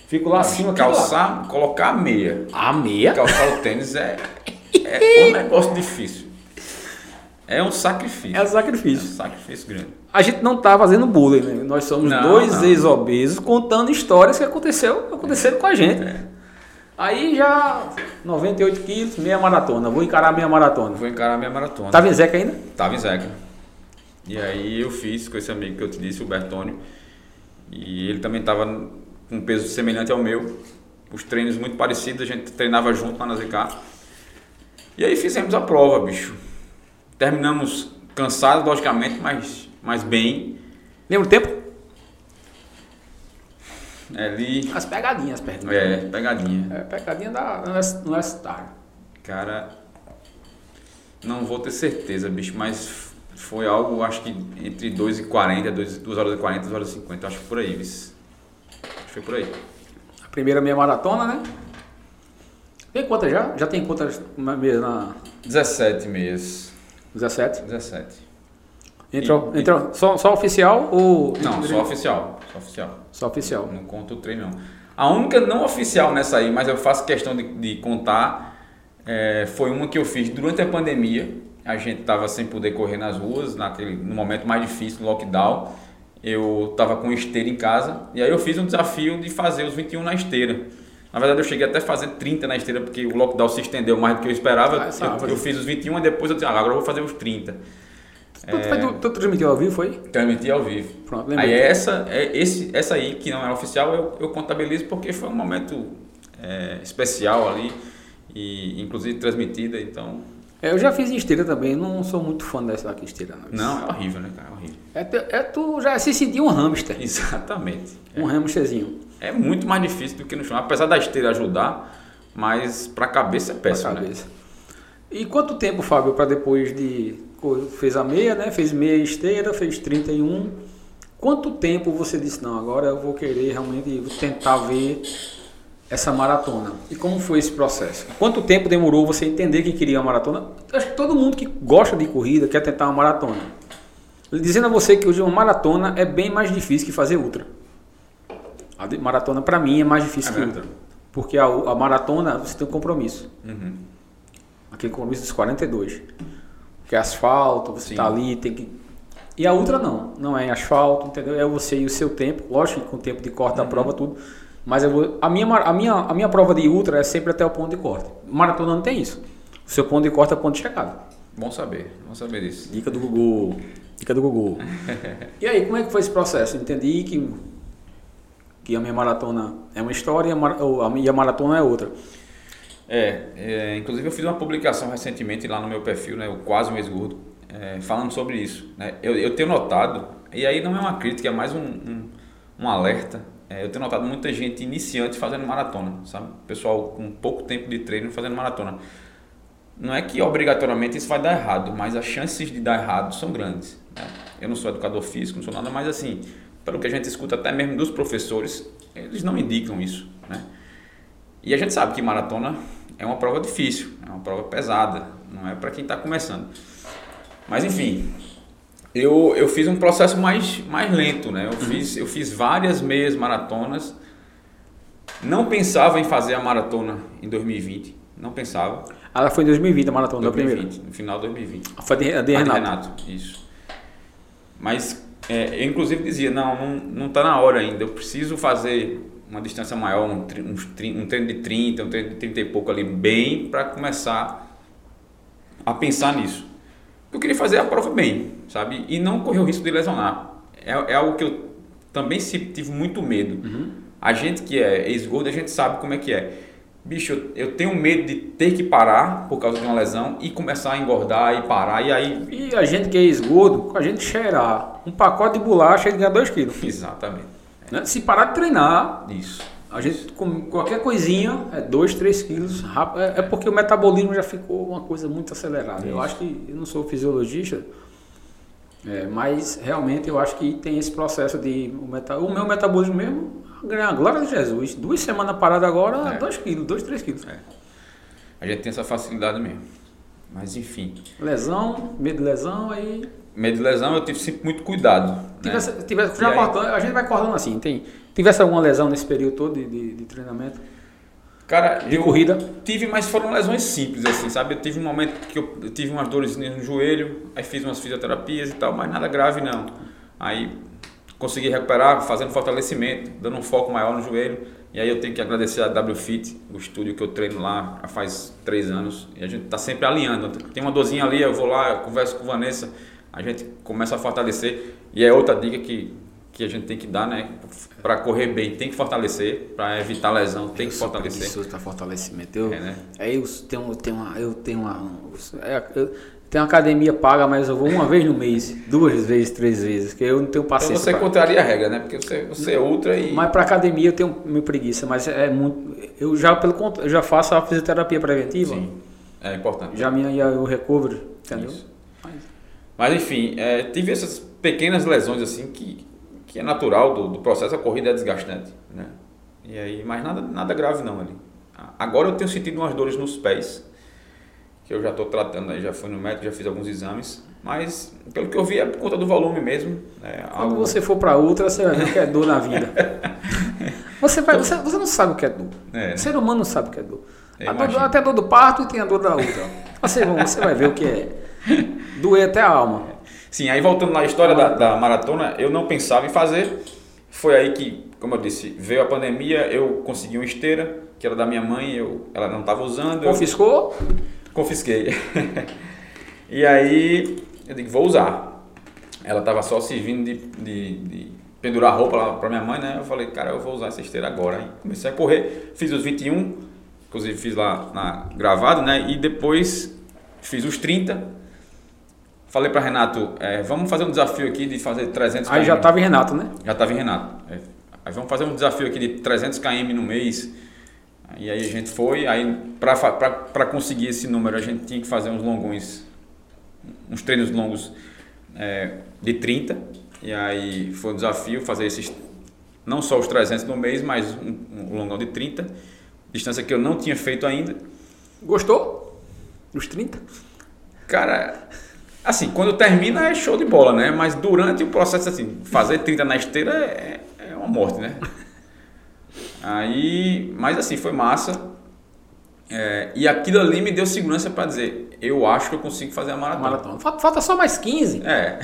Fico lá acima. Calçar, colocar a meia. A meia? Calçar o tênis é, é um negócio difícil. É um sacrifício. É um sacrifício. É um sacrifício grande. A gente não está fazendo bullying, né? Nós somos não, dois ex-obesos contando histórias que aconteceu, aconteceram com a gente. É. Aí já 98 quilos, meia maratona. Vou encarar a meia maratona. Vou encarar a meia maratona. Tava em Zeca ainda? Tava em Zeca. E aí eu fiz com esse amigo que eu te disse, o Bertônio. E ele também estava com um peso semelhante ao meu. Os treinos muito parecidos, a gente treinava junto lá na ZK. E aí fizemos a prova, bicho terminamos cansados, logicamente, mas, mas bem. Lembra o tempo? É ali. As pegadinhas, as perguntas. É, pegadinha. É, pegadinha da universitária. Cara, não vou ter certeza, bicho, mas foi algo, acho que entre 2 e 40, 2 horas e 40, 2 horas e 50, acho que por aí, bis. Acho que foi por aí. A primeira meia maratona, né? Tem quantas já? Já tem quantas meias na 17 meias. 17? 17. Entrou, E- entrou só, só oficial ou. Não, só oficial. Só oficial. Só oficial. Não conto o treino, não. A única não oficial nessa aí, mas eu faço questão de, de contar, é, foi uma que eu fiz durante a pandemia. A gente estava sem poder correr nas ruas, naquele, no momento mais difícil, lockdown. Eu estava com esteira em casa e aí eu fiz um desafio de fazer os 21 na esteira. Na verdade, eu cheguei até a fazer 30 na esteira, porque o lockdown se estendeu mais do que eu esperava. Ah, essa eu, eu fiz os 21 e depois eu disse, ah, agora eu vou fazer os 30. Tu, foi tu, transmitiu ao vivo, foi? Transmiti ao vivo. Pronto, lembrei. Aí essa, é esse, essa aí, que não é oficial, eu, eu contabilizo porque foi um momento é, especial ali, e inclusive transmitida, então. É, eu já fiz em esteira também, não sou muito fã dessa aqui esteira. Não, Não, é horrível, né, cara? É horrível. É, tu- é tu já se sentir um hamster. Exatamente. Um hamsterzinho. É muito mais difícil do que no chão. Apesar da esteira ajudar, mas pra cabeça é pra péssimo, né? cabeça. E quanto tempo, Fábio, para depois de. Fez a meia, né? Fez meia esteira, fez 31. Quanto tempo você disse, não, agora eu vou querer realmente vou tentar ver essa maratona? E como foi esse processo? Quanto tempo demorou você entender que queria uma maratona? Acho que todo mundo que gosta de corrida quer tentar uma maratona. Dizendo a você que hoje uma maratona é bem mais difícil que fazer ultra. A maratona para mim é mais difícil É que ultra. Porque a, a maratona você tem um compromisso. Uhum. Aquele compromisso dos 42. Que é asfalto, você Sim. tá ali, tem que. E a outra não, não é em asfalto, entendeu? É você e o seu tempo, lógico que com o tempo de corte da Uhum. prova, tudo. Mas eu vou, a, minha, a, minha, a minha prova de ultra é sempre até o ponto de corte. Maratona não tem isso. O seu ponto de corte é o ponto de chegada. Bom saber, bom saber disso. Dica do Gugu. Dica do Gugu. e aí, como é que foi esse processo? Entendi que, que a minha maratona é uma história e a, mar- ou a minha maratona é outra. É, é, inclusive eu fiz uma publicação recentemente lá no meu perfil, né, o Quase um Ex-Gordo, é, falando sobre isso. Né? Eu, eu tenho notado, e aí não é uma crítica, é mais um, um, um alerta, é, eu tenho notado muita gente iniciante fazendo maratona, sabe? Pessoal com pouco tempo de treino fazendo maratona. Não é que obrigatoriamente isso vai dar errado, mas as chances de dar errado são grandes. né? Eu não sou educador físico, não sou nada, mas assim, pelo que a gente escuta até mesmo dos professores, eles não indicam isso, né? E a gente sabe que maratona é uma prova difícil, é uma prova pesada, não é para quem está começando. Mas enfim, eu, eu fiz um processo mais, mais lento, né? Eu, fiz, eu fiz várias meias maratonas, não pensava em fazer a maratona em 2020, não pensava. Ela foi em 2020, a maratona da primeira. 2020, no final de 2020. Foi a de, a de Ah, de Renato. isso. Mas é, eu inclusive dizia, não, não, não tá na hora ainda, eu preciso fazer uma distância maior, um, tri- um treino de 30, um treino de 30 e pouco ali, bem, para começar a pensar nisso. Eu queria fazer a prova bem, sabe? E não correr o risco de lesionar. É, é algo que eu também tive muito medo. A gente que é ex-gordo, a gente sabe como é que é. Bicho, eu, eu tenho medo de ter que parar por causa de uma lesão e começar a engordar e parar. E aí. E a gente que é com a gente cheirar um pacote de bolacha, ele ganha 2 quilos. Exatamente. Né? Se parar de treinar, Isso. a gente com qualquer coisinha é 2, 3 quilos rápido. É, é porque o metabolismo já ficou uma coisa muito acelerada. Eu Isso. acho que eu não sou fisiologista, é, mas realmente eu acho que tem esse processo de. O, meta, o meu metabolismo mesmo, a glória de Jesus. Duas semanas parado agora, É. 2 quilos, 2, 3 quilos. A gente tem essa facilidade mesmo. Mas enfim. Lesão, medo de lesão, aí Medo de lesão eu tive sempre muito cuidado. né? Tivesse, tivesse, E já cortando, a gente vai cortando assim, tem, tivesse alguma lesão nesse período todo de, de, de treinamento? Cara, De corrida? tive, mas foram lesões simples, assim, sabe? Eu tive um momento que eu, eu tive umas dores no joelho, aí fiz umas fisioterapias e tal, mas nada grave não. Aí consegui recuperar fazendo fortalecimento, dando um foco maior no joelho. E aí eu tenho que agradecer a WFit, o estúdio que eu treino lá há faz três anos. E a gente tá sempre alinhando. Tem uma dorzinha ali, eu vou lá, eu converso com a Vanessa, a gente começa a fortalecer. E é outra dica que, que a gente tem que dar, né? Para correr bem, tem que fortalecer. Para evitar lesão, tem que fortalecer. Isso para fortalecimento. Eu, É, né? Aí eu tenho, tenho uma, eu tenho uma, é, eu- Tem uma academia paga, mas eu vou uma vez no mês, duas vezes, três vezes, que eu não tenho Então paciência. você pra- contraria a regra, né? Porque você, você é ultra e. Mas pra academia eu tenho minha preguiça, mas é muito. Eu já, pelo eu já faço a fisioterapia preventiva, Sim, é importante. já minha o recovery, entendeu? Isso. Mas- Mas enfim, é, tive essas pequenas lesões assim que, que é natural do, do processo, a corrida é desgastante, né? E aí, mas nada, nada grave não ali. Agora eu tenho sentido umas dores nos pés, que eu já estou tratando aí, já fui no médico, já fiz alguns exames, mas pelo que eu vi é por conta do volume mesmo. É Quando algo- você for pra outra, você vai ver o que é dor na vida. Você, vai, você, você não sabe o que é dor. É. O ser humano não sabe o que é dor. Eu A dor até a dor do parto e tem a dor da outra. Você, você vai ver o que é. Doer até a alma. Sim, aí voltando na história da, da maratona, eu não pensava em fazer. Foi aí que, como eu disse, veio a pandemia, eu consegui uma esteira, que era da minha mãe, eu, ela não estava usando. eu- Confiscou? Confisquei. e aí eu digo, vou usar. Ela estava só servindo de, de, de pendurar roupa lá para minha mãe, né? Eu falei, cara, eu vou usar essa esteira agora. Aí comecei a correr, fiz os 21, inclusive fiz lá na, gravado, né? E depois fiz os 30. Falei para Renato, é, vamos fazer um desafio aqui de fazer 300 Aí km. já tava em Renato, né? Já estava em Renato. É, Aí vamos fazer um desafio aqui de 300 km no mês. E aí a gente foi, aí para conseguir esse número a gente tinha que fazer uns longões, uns treinos longos é, de 30. E aí foi um desafio fazer esses, não só os 300 no mês, mas um, um longão de 30. Distância que eu não tinha feito ainda. Gostou? Dos 30? Cara, assim, quando termina é show de bola, né? Mas durante o processo, assim, fazer 30 na esteira é, é uma morte, né? Aí, mas assim, foi massa. É, e aquilo ali me deu segurança para dizer, eu acho que eu consigo fazer a maratona. Maratona. Falta, só mais 15. É.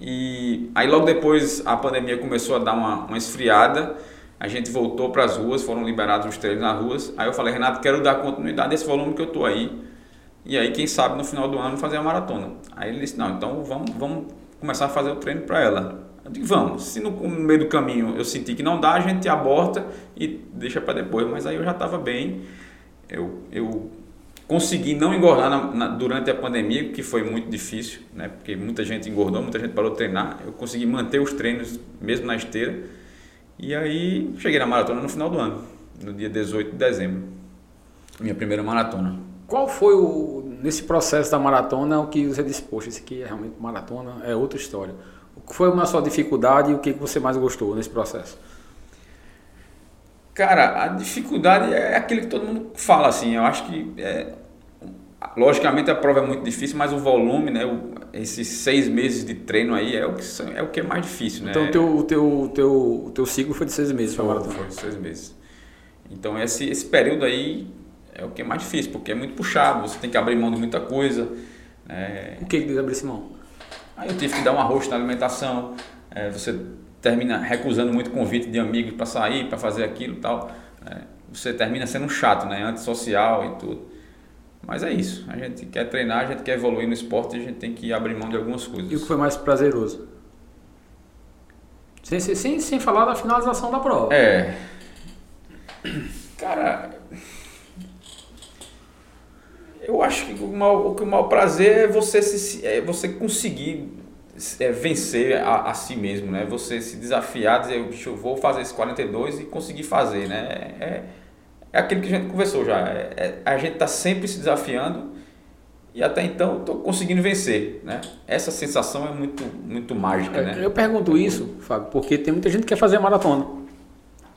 E aí logo depois a pandemia começou a dar uma, uma esfriada, a gente voltou para as ruas, foram liberados os treinos nas ruas. Aí eu falei, Renato, quero dar continuidade a esse volume que eu tô aí. E aí, quem sabe no final do ano fazer a maratona. Aí ele disse, não, então vamos, vamos começar a fazer o treino para ela. Vamos. Se no meio do caminho eu sentir que não dá, a gente aborta e deixa para depois. Mas aí eu já estava bem. Eu, eu consegui não engordar na- na- durante a pandemia, que foi muito difícil, né? Porque muita gente engordou, muita gente parou de treinar. Eu consegui manter os treinos mesmo na esteira. E aí cheguei na maratona no final do ano, no dia 18 de dezembro. Minha primeira maratona. Qual foi o, nesse processo da maratona, o que você disse, poxa, isso aqui é realmente maratona, é outra história. Que foi a sua dificuldade e o que que você mais gostou nesse processo? Cara, a dificuldade é aquilo que todo mundo fala, assim. Eu acho que, é, logicamente, a prova é muito difícil, mas o volume, né? o- esses seis meses de treino aí é o que, é o que é mais difícil, né? Então o teu, o teu, o teu, o teu ciclo foi de seis meses para maratona. foi seis meses. Então, esse, esse período aí é o que é mais difícil, porque é muito puxado, você tem que abrir mão de muita coisa. né? O que que abre esse mão? Aí eu tive que dar um arroz na alimentação, é, você termina recusando muito convite de amigos para sair, para fazer aquilo e tal. é, você termina sendo um chato, né? Antissocial e tudo. Mas é isso, a gente quer treinar, a gente quer evoluir no esporte, a gente tem que abrir mão de algumas E o coisas. que foi mais prazeroso? Sem, sem, sem falar da finalização da prova. É. Cara. Eu acho que o maior, o que o maior prazer é você, se, é você conseguir é, vencer a, a si mesmo, né? Você se desafiar, dizer, bicho, eu vou fazer esse 42 e conseguir fazer, né? É, é aquilo que a gente conversou já. É, é- a gente está sempre se desafiando e até então estou conseguindo vencer, né? Essa sensação é muito, muito mágica, né? Eu pergunto isso, Fábio, porque tem muita gente que quer fazer maratona.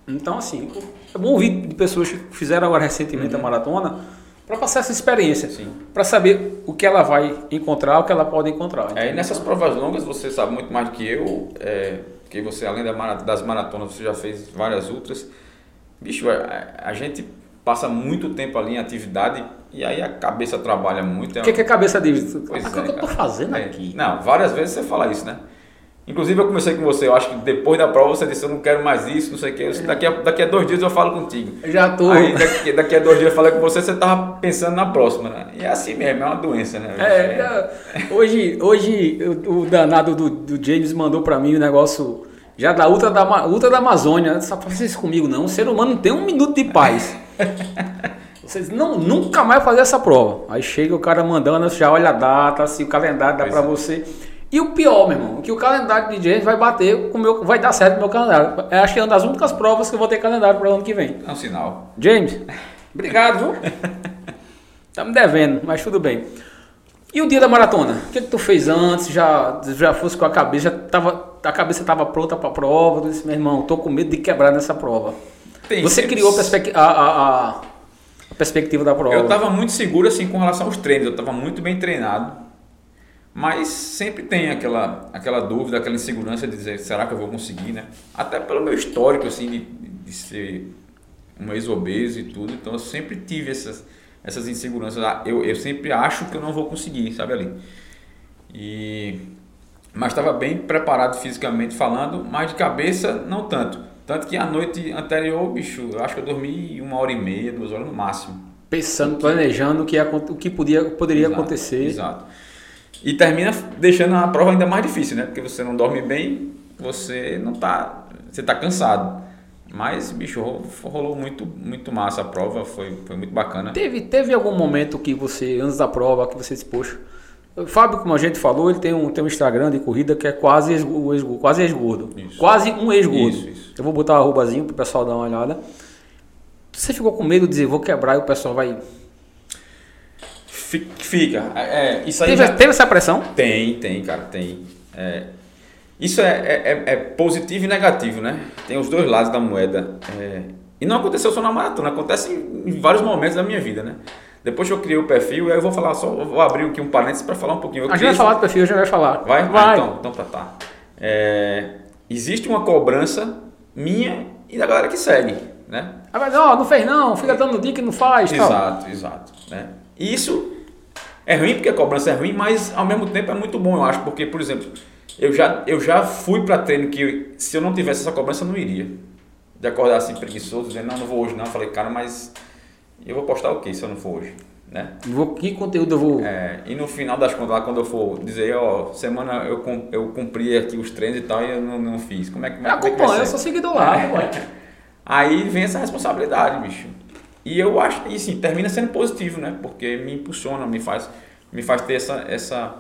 Então, assim, é bom ouvir de pessoas que fizeram agora recentemente a maratona para passar essa experiência, para saber o que ela vai encontrar, o que ela pode encontrar. É, e nessas provas longas você sabe muito mais do que eu, é, que você além das maratonas você já fez várias outras. Bicho, a, a gente passa muito tempo ali em atividade e aí a cabeça trabalha muito. O que, que a cabeça diz? Pois o é, que eu tô cara. fazendo É, aqui? Não, várias vezes você fala isso, né? Inclusive eu comecei com você, eu acho que depois da prova você disse, eu não quero mais isso, não sei o que. Disse, Daqui a, daqui a dois dias eu falo contigo. Eu já tô. Aí daqui, daqui a dois dias eu falei com você, você tava pensando na próxima, né? E é assim mesmo, é uma doença, né? É, já- hoje, hoje o, danado do, do James mandou pra mim o negócio já da Ultra da, Ultra da Amazônia. Não precisa fazer isso comigo, não. O ser humano não tem um minuto de paz. Vocês não, nunca mais fazer essa prova. Aí chega o cara mandando, já olha a data, se o calendário dá pra é. E o pior, meu irmão, que o calendário de James vai bater com o meu, vai dar certo no meu calendário. Eu acho que é uma das únicas provas que eu vou ter calendário para o ano que vem. É um sinal. James, obrigado, viu? Tá me devendo, mas tudo bem. E o dia da maratona? O que, que tu fez antes? Já, já fosse com a cabeça, já tava, a cabeça estava pronta para a prova? Tu disse, meu irmão, tô com medo de quebrar nessa prova. Tem Você sempre- criou a- a- a- a perspectiva da prova. Eu estava muito seguro assim com relação aos treinos, eu estava muito bem treinado, mas sempre tem aquela, aquela dúvida, aquela insegurança de dizer será que eu vou conseguir, né? Até pelo meu histórico assim de, de ser um ex-obeso e tudo, então eu sempre tive essas, essas inseguranças. Ah, Eu, eu sempre acho que eu não vou conseguir, sabe ali? E mas estava bem preparado fisicamente falando, mas de cabeça não tanto. Tanto que a noite anterior, bicho, eu acho que eu dormi uma hora e meia, duas horas no máximo. Pensando, planejando o que, o que podia, poderia Exato, acontecer. Exato. E termina deixando a prova ainda mais difícil, né? Porque você não dorme bem, você não tá. Você tá cansado. Mas, bicho, ro- rolou muito, muito massa a prova, foi, foi muito bacana. Teve, teve algum momento que você, antes da prova, que você disse, poxa, o Fábio, como a gente falou, ele tem um, tem um Instagram de corrida que é quase ex, o ex, quase ex-gordo. Isso. Quase um isso. Eu vou botar o arrobazinho pro pessoal dar uma olhada. Você ficou com medo de dizer, vou quebrar e o pessoal vai. Fi- Fica. É, é, isso aí Teve, já- teve essa pressão? Tem, tem, cara, tem. É, isso é, é, é- é positivo e negativo, né? Tem os dois lados da moeda. É, e não aconteceu só na maratona, acontece em, em vários momentos da minha vida, né? Depois que eu criei o perfil, aí eu vou falar só, vou abrir aqui um parênteses para falar um pouquinho. Eu A gente vai falar do perfil, a gente vai falar. Vai? Vai. Ah, então, então tá, tá. Existe uma cobrança minha e da galera que segue, né? Ah, mas, ó, não fez não, fica dando dica e não faz. tal. Exato, exato. Né? E isso é ruim porque a cobrança é ruim, mas ao mesmo tempo é muito bom, eu acho, porque, por exemplo, eu já, eu já fui para treino que eu- se eu não tivesse essa cobrança eu não iria. De acordar assim preguiçoso, dizendo, não, não vou hoje não. Eu falei, cara, mas eu vou postar o que se eu não for hoje? Né? Vou, que conteúdo eu vou. É, e no final das contas, lá quando eu for dizer, ó, semana eu, eu cumpri aqui os treinos e tal e eu não, não fiz. Como é que, como é que vai Acompanha, eu sou seguidor lá. É. Aí vem essa responsabilidade, bicho. E eu acho, e sim, termina sendo positivo, né? Porque me impulsiona, me faz, me faz ter essa, essa,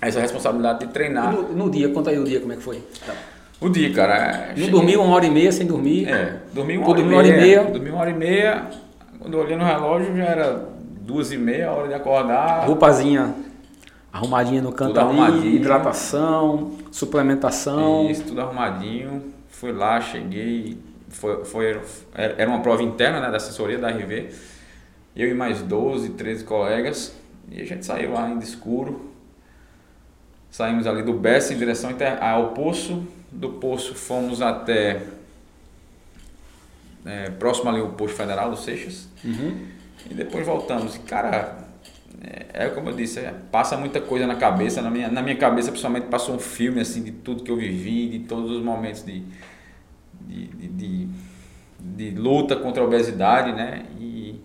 essa responsabilidade de treinar. No, no dia, conta aí o dia, como é que foi? O dia, cara. é, Não dormiu uma hora e meia sem dormir. É, dormi uma Pô, hora, dormi e uma hora e meia, meia. Dormi uma hora e meia. Quando eu olhei no relógio já era duas e meia, hora de acordar. Roupazinha arrumadinha no canto Tudo ali, arrumadinho. hidratação, suplementação. Isso, tudo arrumadinho. Fui lá, cheguei. Foi, foi, era uma prova interna né, da assessoria da RV. Eu e mais 12, 13 colegas. E a gente saiu lá ainda escuro. Saímos ali do Bessa em direção ao Poço. Do Poço fomos até é, próximo ali o Posto Federal do Seixas. Uhum. E depois voltamos. E, cara, é, é como eu disse, é, passa muita coisa na cabeça. Na minha, na minha cabeça, principalmente, passou um filme assim de tudo que eu vivi, de todos os momentos de, de, de, de, de luta contra a obesidade, né? E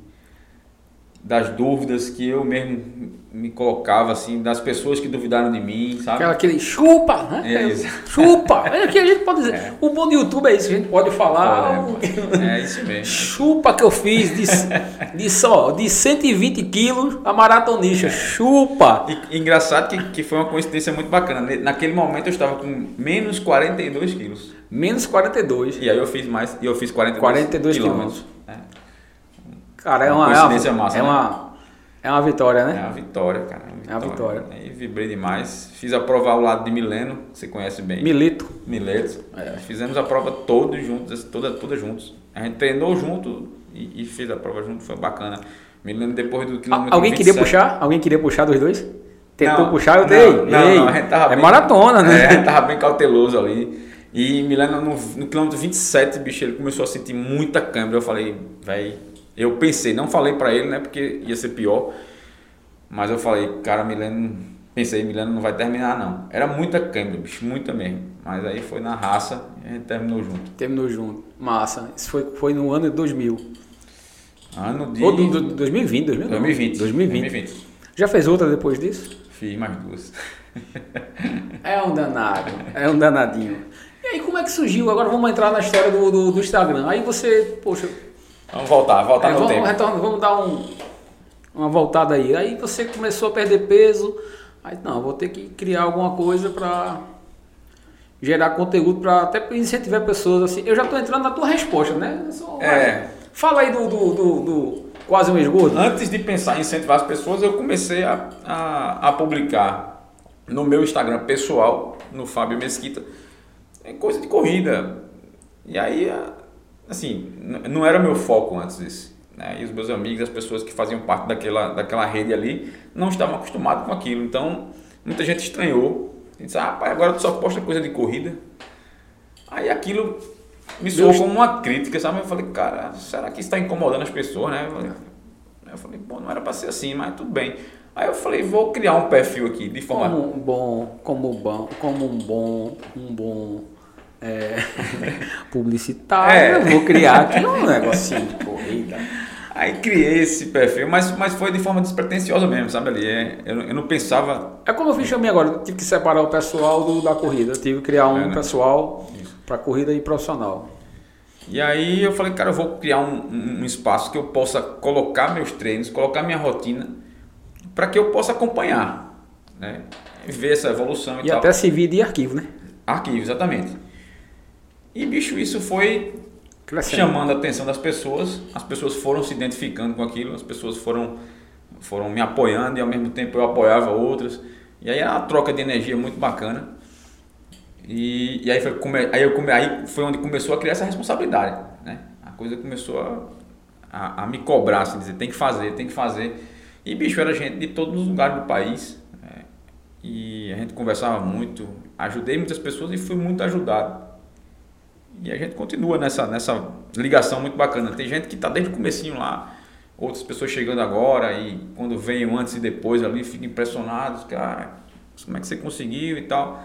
das dúvidas que eu mesmo me colocava, assim, das pessoas que duvidaram de mim, sabe? Aquela, aquele chupa, né? É, exato. chupa! É que a gente pode dizer. É. O bom do YouTube é isso, a gente pode falar. É, é isso mesmo. Chupa que eu fiz de, de só de 120 quilos a maratonista. Chupa! E, engraçado que, que foi uma coincidência muito bacana. Naquele momento eu estava com menos 42 quilos. Menos 42. E aí eu fiz mais, e eu fiz 42, 42 quilômetros. Cara, é Uma uma, é uma, massa, é né? uma, é uma vitória, É né? uma vitória, cara. É uma vitória. Aí vibrei demais. Fiz a prova ao lado de Mileno, que você conhece bem. Milito. Mileto. É. Fizemos a prova todos juntos, toda, toda juntos. A gente treinou junto e, e fez a prova junto, foi bacana. Mileno depois do quilômetro Alguém queria 27. puxar? Alguém queria puxar dos dois? Tentou Não, puxar, eu não, dei. Não, Ei, não, a gente tava é bem- maratona, né? É, a gente tava bem cauteloso ali. E Milena, no, no quilômetro 27, bicho, ele começou a sentir muita câimbra. Eu falei, véi. Eu pensei, não falei pra ele, né? Porque ia ser pior. Mas eu falei, cara, Milena. Pensei, Milena não vai terminar, não. Era muita câimbra, bicho, muita mesmo. Mas aí foi na raça e a gente terminou junto. Terminou junto. Massa. Isso foi, foi no ano de 2000. Ano de. Ou do, do, 2020, 2020. 2020. 2020. 2020. Já fez outra depois disso? Fiz mais duas. É um danado. É um danadinho. E aí, como é que surgiu? Agora vamos entrar na história do, do, do Instagram. Aí você, poxa, Vamos voltar, voltar É, no vamos, tempo. retorno- vamos dar um- uma voltada aí. Aí você começou a perder peso. Aí não, vou ter que criar alguma coisa para gerar conteúdo para até incentivar pessoas assim. Eu já estou entrando na tua resposta, né? Sou- É. Fala aí do, do, do- do quase um esgoto. Antes de pensar em incentivar as pessoas, eu comecei a, a, a publicar no meu Instagram pessoal, no Fábio Mesquita, é coisa de corrida. E aí, assim, não era meu foco antes disso. Né? E os meus amigos, as pessoas que faziam parte daquela, daquela rede ali, não estavam acostumados com aquilo. Então, muita gente estranhou. E disse, ah, rapaz, agora tu só posta coisa de corrida. Aí aquilo me soou Deus- como uma crítica, sabe? Eu falei, cara, será que isso está incomodando as pessoas, né? Eu falei, pô, não era para ser assim, mas tudo bem. Aí eu falei, vou criar um perfil aqui de forma. Como um bom, como um bom, como um bom, um bom é, publicitário, É. eu vou criar aqui um negocinho de corrida. Aí criei esse perfil, mas, mas foi de forma despretensiosa mesmo, sabe ali? É, eu, não- eu não pensava. É como eu fiz também agora, eu tive que separar o pessoal do, da corrida. Eu tive que criar um É, né? pessoal para corrida e profissional. E aí eu falei, cara, eu vou criar um, um- um espaço que eu possa colocar meus treinos, colocar minha rotina, para que eu possa acompanhar, né? Ver essa evolução e, E tal. até servir de arquivo, né? Arquivo, exatamente. E bicho, isso foi Crescendo. chamando a atenção das pessoas, as pessoas foram se identificando com aquilo, as pessoas foram, foram me apoiando e ao mesmo tempo eu apoiava outras. E aí era uma troca de energia muito bacana. E, e aí, foi, come- aí, eu come- aí foi onde começou a criar essa responsabilidade. Né? A coisa começou a, a, a me cobrar, assim, dizer, tem que fazer, tem que fazer. E bicho, era gente de todos os lugares do país. né? E a gente conversava muito, ajudei muitas pessoas e fui muito ajudado. E a gente continua nessa, nessa ligação muito bacana. Tem gente que está desde o comecinho lá, outras pessoas chegando agora e quando vem o antes e depois ali ficam impressionados, cara, como é que você conseguiu e tal.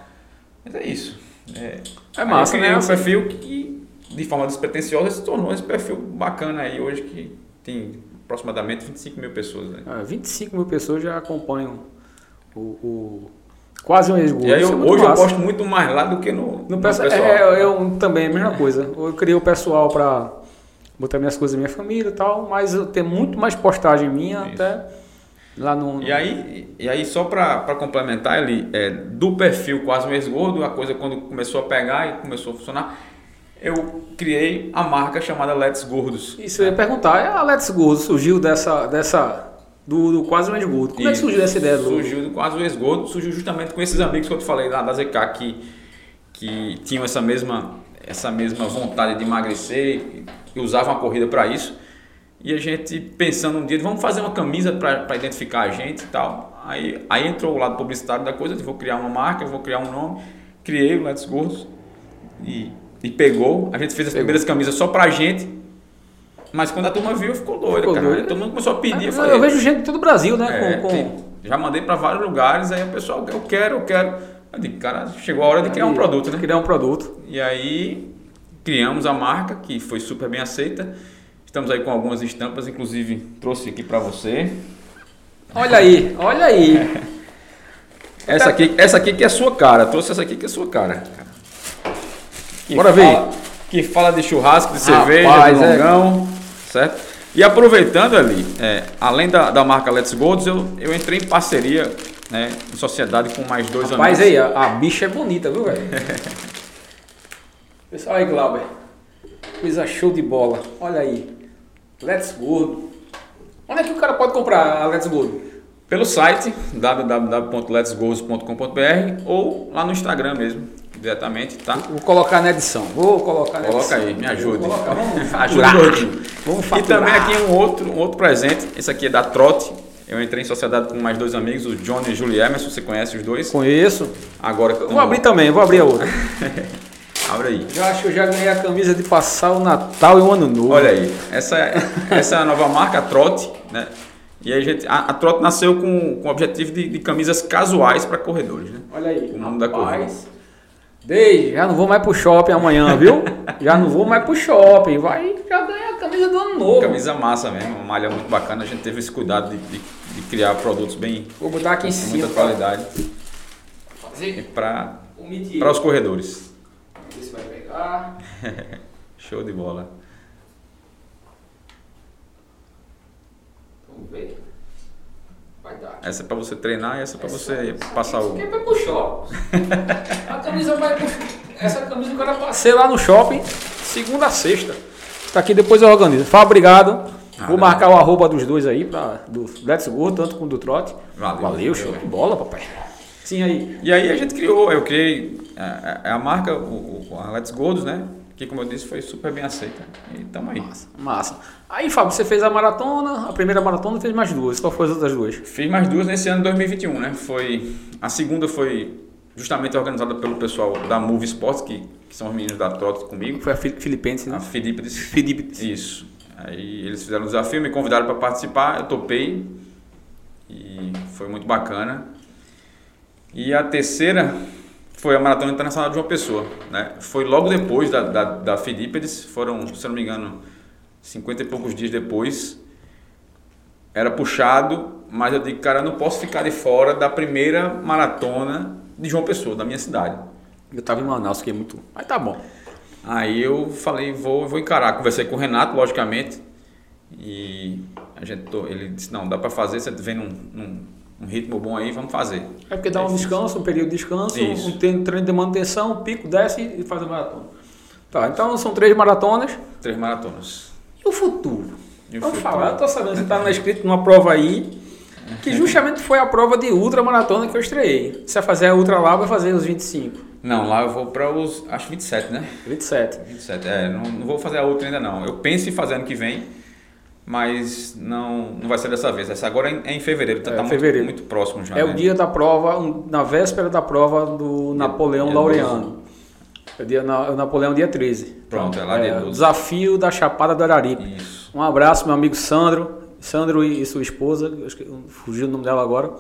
Mas é isso. É, É massa, né? um perfil que, de forma despretensiosa, se tornou esse perfil bacana aí hoje que tem aproximadamente 25 mil pessoas. Né? Ah, 25 mil pessoas já acompanham o, o- quase um esgoto. E aí eu- é muito hoje eu massa. posto muito mais lá do que no, No no pessoal, é, eu também, a mesma coisa. Eu criei o pessoal para botar minhas coisas minha família e tal, mas eu tenho muito mais postagem minha Isso. até lá no. E aí, e aí só para complementar, ele é, do perfil quase um ex-gordo, a coisa quando começou a pegar e começou a funcionar, eu criei a marca chamada Let's Gordos. Isso eu ia perguntar, é a Let's Gordo surgiu dessa. dessa do, do quase um esgoto. Como é que surgiu essa ideia do. Surgiu do quase o ex-gordo, surgiu justamente com esses amigos que eu te falei lá da ZK que, que tinham essa mesma, essa mesma vontade de emagrecer e, usavam a corrida para isso. E a gente pensando um dia, vamos fazer uma camisa para identificar a gente e tal. Aí, aí entrou o lado publicitário da coisa, de vou criar uma marca, vou criar um nome. Criei o Let's Gordos e, e pegou. A gente fez as Pegou. primeiras camisas só pra gente. Mas quando a turma viu, ficou doida, Ficou cara. doida. Todo mundo começou a pedir. eu, falei, vejo gente de todo o Brasil, né? é, com, com- já mandei para vários lugares, aí o pessoal, eu quero, eu quero. Eu digo, cara, chegou a hora de criar um Aí, produto, né? Criar um produto. E aí criamos a marca, que foi super bem aceita. Estamos aí com algumas estampas, inclusive trouxe aqui para você. Olha aí, olha aí. Essa aqui, essa aqui que é sua cara, trouxe essa aqui que é sua cara. Que Bora ver. fala- Que fala de churrasco, de cerveja, Rapaz, de é. longão, certo? E aproveitando ali, é, além da, da marca Let's Golds, eu, eu entrei em parceria, né, em sociedade com mais dois Rapaz, amigos. aí, a, a bicha é bonita, viu, velho? Pessoal aí, Glauber. Coisa show de bola. Olha aí. Let's Go. Onde é que o cara pode comprar a Let's Go? Pelo site www.letsgoals.com.br ou lá no Instagram mesmo, diretamente, tá? Vou colocar na edição. Vou colocar na Coloca edição. aí, me ajude. Vamos faturar. Vamos E faturar. também aqui um outro, um outro presente, esse aqui é da Trote. Eu entrei em sociedade com mais dois amigos, o John e o Julie Emerson, você conhece os dois? Conheço. Agora que Eu vou abrir também, vou abrir a outra. Abre aí. Já acho que eu já ganhei a camisa de passar o Natal e o Ano Novo. Olha aí, essa, é- essa é a nova marca, a Trote, né? E a, gente, a, a Trote nasceu com, com o objetivo de, de camisas casuais para corredores, né? Olha aí. O nome da rapaz. Desde, já não vou mais pro shopping amanhã, viu? já não vou mais pro shopping. Vai, já ganhei a camisa do Ano Novo. Camisa massa mesmo, uma malha muito bacana. A gente teve esse cuidado de, de, de criar produtos bem Vou botar aqui em cima. muita qualidade Fazer para os corredores. Ver se vai pegar. Show de bola. ver. Vai dar. Essa é pra você treinar e essa é pra você passar o. Isso aqui é pra pro shopping. a camisa vai pro... Essa camisa o cara passei lá no shopping, segunda a sexta. Tá aqui, depois eu organizo. Fala, obrigado. Vou marcar o arroba dos dois aí, pra, do Let's Go, tanto com o do Trote. Valeu. Valeu, show de bola, papai. Sim, aí. E aí a gente criou, eu criei a, a- a marca, o, o- a Let's Golds, né? Que como eu disse, foi super bem aceita. E tamo aí. Massa, massa. Aí, Fábio, você fez a maratona, a primeira maratona fez mais duas. Qual foram as outras duas? Fiz mais duas nesse ano de 2021, né? Foi, a segunda foi justamente organizada pelo pessoal da Move Sports, que, que são os meninos da Trot comigo. Foi a Fi- Filipense, A né? Filipe. Isso. Aí eles fizeram o desafio, me convidaram para participar, eu topei e foi muito bacana. E a terceira foi a Maratona Internacional de João Pessoa, né? Foi logo depois da, da, da Filípides, foram, se não me engano, 50 e poucos dias depois. Era puxado, mas eu digo, cara, eu não posso ficar de fora da primeira maratona de João Pessoa, da minha cidade. Eu tava em Manaus, fiquei muito. Mas tá bom. Aí eu falei, vou, vou encarar. Conversei com o Renato, logicamente. E a gente, ele disse, não, dá pra fazer, você vem num, num, num ritmo bom aí, vamos fazer. É porque dá um descanso, um período de descanso, Isso. um treino treino de manutenção, um pico, desce e faz a maratona. Tá, então são três maratonas. Três maratonas. E o futuro? E o Vamos futuro? falar, eu tô sabendo que você tá inscrito numa prova aí, que justamente foi a prova de ultra maratona que eu estreiei. Você vai fazer a ultra lá, vai fazer os 25, Não, lá eu vou para os, acho 27, né? 27. 27, é, não, não vou fazer a outra ainda não. Eu penso em fazer ano que vem, mas não, não vai ser dessa vez. Essa agora é em, é fevereiro, tá, É, tá muito, muito próximo já, É né? o dia da prova, um- na véspera da prova do Napoleão dia Laureano. É o, dia, na- o Napoleão dia 13. Pronto, é lá dia 12. o Desafio da Chapada do Araripe. Isso. Um abraço, meu amigo Sandro. Sandro e sua esposa, acho que fugiu o nome dela agora.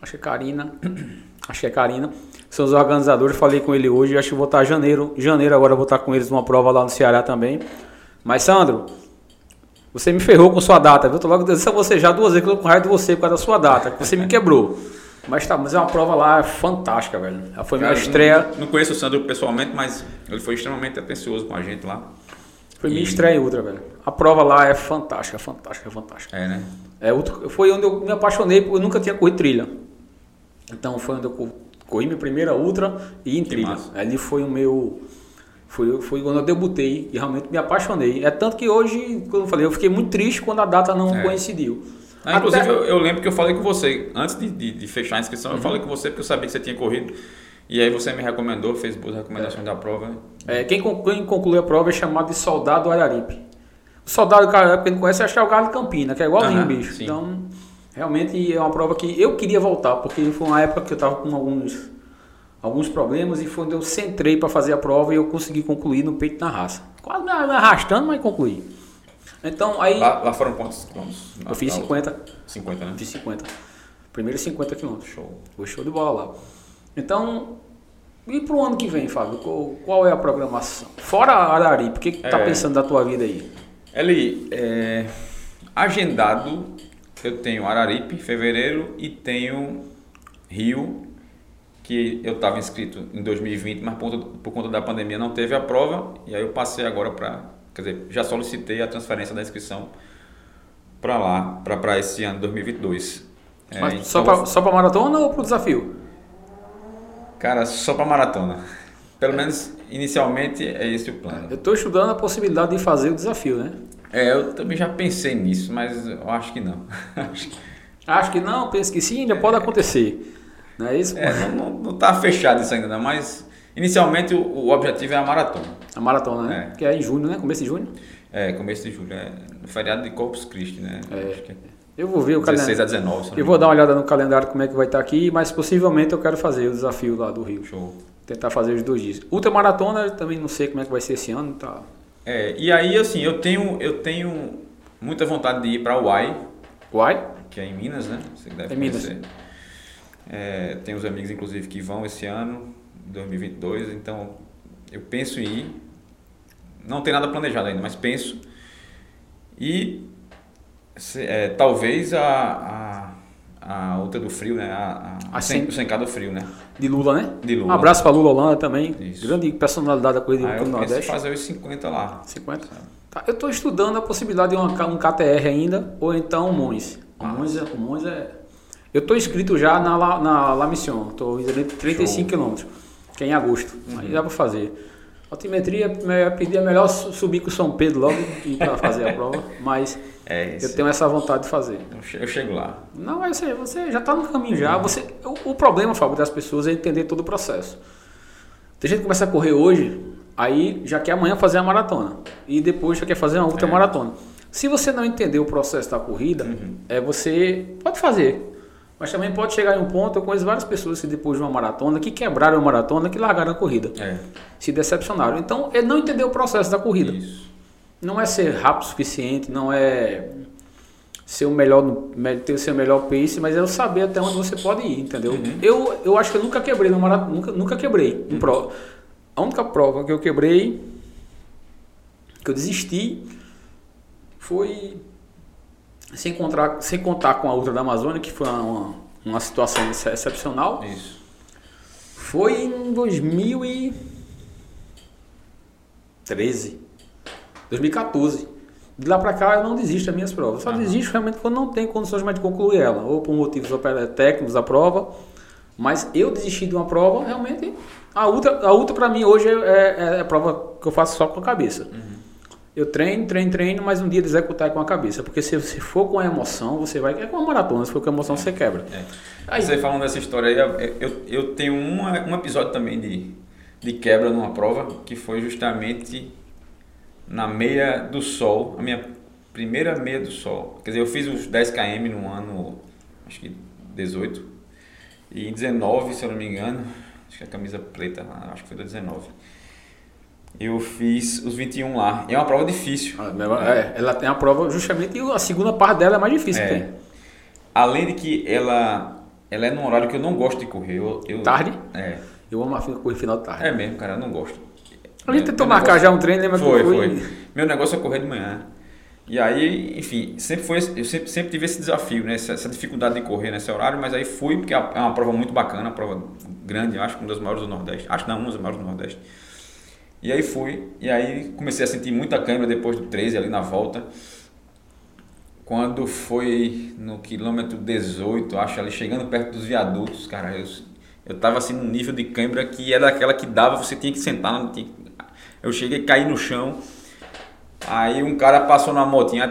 Acho que é Karina. Acho que é Karina. São os organizadores, falei com ele hoje. Acho que vou estar em janeiro. Janeiro agora vou estar com eles numa prova lá no Ceará também. Mas, Sandro, você me ferrou com sua data, viu? Tô logo dizendo a você já duas vezes que eu tô com raiva de você por causa da sua data, que você me quebrou. Mas tá, mas é uma prova lá fantástica, velho. Ela foi minha Cara, estreia. Não, não conheço o Sandro pessoalmente, mas ele foi extremamente atencioso com a gente lá. Foi minha estreia em Ultra, velho. A prova lá é fantástica, fantástica, fantástica. É, né? É, foi onde eu me apaixonei, porque eu nunca tinha corrido trilha. Então foi onde eu co- corri minha primeira ultra e em Que trilha. massa. Ali foi o meu. Foi, foi quando eu debutei e realmente me apaixonei. É tanto que hoje, como eu falei, eu fiquei muito triste quando a data não É. coincidiu. Ah, inclusive, Até- eu, eu lembro que eu falei com você, antes de, de- de fechar a inscrição, Uhum. eu falei com você porque eu sabia que você tinha corrido. E aí você me recomendou, fez boas recomendações da prova. É, quem, quem conclui a prova é chamado de soldado Araripe. O soldado Araripe, quem não conhece, é o Galo de Campina, que é igualzinho o bicho. sim. Então, realmente é uma prova que eu queria voltar, porque foi uma época que eu estava com alguns, alguns problemas e foi onde eu centrei para fazer a prova e eu consegui concluir no peito na raça. Quase me arrastando, mas concluí. Então, aí Lá, lá foram quantos quilômetros? eu fiz Lá- 50. 50, né? Fiz 50. Primeiro 50 quilômetros. Show. Foi show de bola lá. Então, e pro ano que vem, Fábio? Qual, qual é a programação? Fora Araripe, o que, que tá É. pensando da tua vida aí? Eli, é, agendado, eu tenho Araripe, fevereiro, e tenho Rio, que eu estava inscrito em 2020, mas por conta, por conta da pandemia não teve a prova, e aí eu passei agora para, quer dizer, já solicitei a transferência da inscrição para lá, para esse ano 2022. É, Mas então, só, pra maratona ou pro desafio? Cara, só para maratona. Pelo menos inicialmente é esse o plano. Eu tô estudando a possibilidade de fazer o desafio, né? É, eu também já pensei nisso, mas eu acho que não. Acho que- Acho que não, penso que sim, ainda pode acontecer. Não é isso? É, não, não, tá fechado isso ainda, não, mas inicialmente o, o objetivo é a maratona. A maratona, né? É. Que é em junho, né? Começo de junho. É, começo de julho, é no feriado de Corpus Christi, né? É. É Eu vou ver o 16 calendário. a 19, se não Eu vou dar uma olhada no calendário como é que vai estar aqui, mas possivelmente eu quero fazer o desafio lá do Rio. Show. Tentar fazer os dois dias. Ultramaratona, também não sei como é que vai ser esse ano, tá? É, e aí, assim, eu tenho, eu tenho muita vontade de ir para Uai, Uai? que é em Minas, né? Você deve É Minas. É, tenho uns amigos, inclusive, que vão esse ano, 2022, então eu penso em ir. Não tem nada planejado ainda, mas penso. E se- é, talvez a, a, a outra do frio, né? A, a, A o sem- o sem do frio, né? De Lula, né? De Lula. Um abraço pra Lula Holanda também. Isso. Grande personalidade da corrida do em Nordeste. fazer os 50 lá. 50. Tá, eu estou estudando a possibilidade de uma, um KTR ainda, ou então um Mons. O Mons é, o Mons é... Eu estou inscrito já na, La- na La Mission, estou em 35 km, que é em agosto. Aí dá para fazer. Altimetria, me- pedir é melhor su- subir com o São Pedro logo e para fazer a prova, mas É, eu tenho essa vontade de fazer. eu che- eu chego lá. Não, vai ser, você já está no caminho já. Você, o, o problema, Fábio, das pessoas é entender todo o processo. Tem gente que começa a correr hoje, aí já quer amanhã fazer a maratona. E depois já quer fazer uma outra maratona. Se você não entender o processo da corrida, é você pode fazer. Mas também pode chegar em um ponto, eu conheço várias pessoas que depois de uma maratona, que quebraram a maratona, que largaram a corrida. É, Se decepcionaram. Então, é não entender o processo da corrida. isso. Não é ser rápido o suficiente, não é ser o melhor, ter o seu melhor pace, mas é saber até onde você pode ir, entendeu? Eu, eu acho que eu nunca quebrei no maratona, nunca, nunca quebrei em prova. A única prova que eu quebrei, que eu desisti, foi sem, encontrar, sem contar com a outra da Amazônia, que foi uma, uma situação ex- excepcional. Isso. Foi em 2013. 2014. De lá pra cá eu não desisto das minhas provas. Só Aham. desisto realmente quando não tem condições mais de concluir ela. Ou por motivos técnicos da prova. Mas eu desisti de uma prova, realmente. A outra, a outra pra mim hoje é, é, é a prova que eu faço só com a cabeça. Eu treino, treino, treino, mas um dia de executar é com a cabeça. Porque se você for com a emoção, você vai. É com uma maratona, se for com a emoção, você quebra. É. Aí- Você falando dessa história aí, eu, eu, eu tenho uma, um episódio também de, de quebra numa prova, que foi justamente na meia do sol, a minha primeira meia do sol. Quer dizer, eu fiz os 10 km no ano, acho que 18, e em 19, se eu não me engano, acho que a camisa preta, acho que foi da 19. Eu fiz os 21 lá. E é uma prova difícil. É, ela tem a prova justamente e a segunda parte dela é mais difícil. É. que tem. Além de que ela, ela é num horário que eu não gosto de correr. Eu, eu- Tarde? É. Eu amo a correr final de tarde. É mesmo, cara, eu não gosto. A gente tentou marcar negócio- já um treino, lembra que Foi, eu fui? foi. Meu negócio é correr de manhã. E aí, enfim, sempre foi, eu sempre, sempre tive esse desafio, né? Essa, essa dificuldade de correr nesse horário, mas aí fui, porque é uma prova muito bacana, uma prova grande, acho que uma das maiores do Nordeste. Acho que não, uma das maiores do Nordeste. E aí fui, e aí comecei a sentir muita câimbra depois do 13 ali na volta. Quando foi no quilômetro 18, acho ali chegando perto dos viadutos, cara, eu, eu tava assim num nível de câimbra que era aquela que dava, você tinha que sentar, tinha que- eu cheguei a cair no chão. Aí um cara passou na motinha,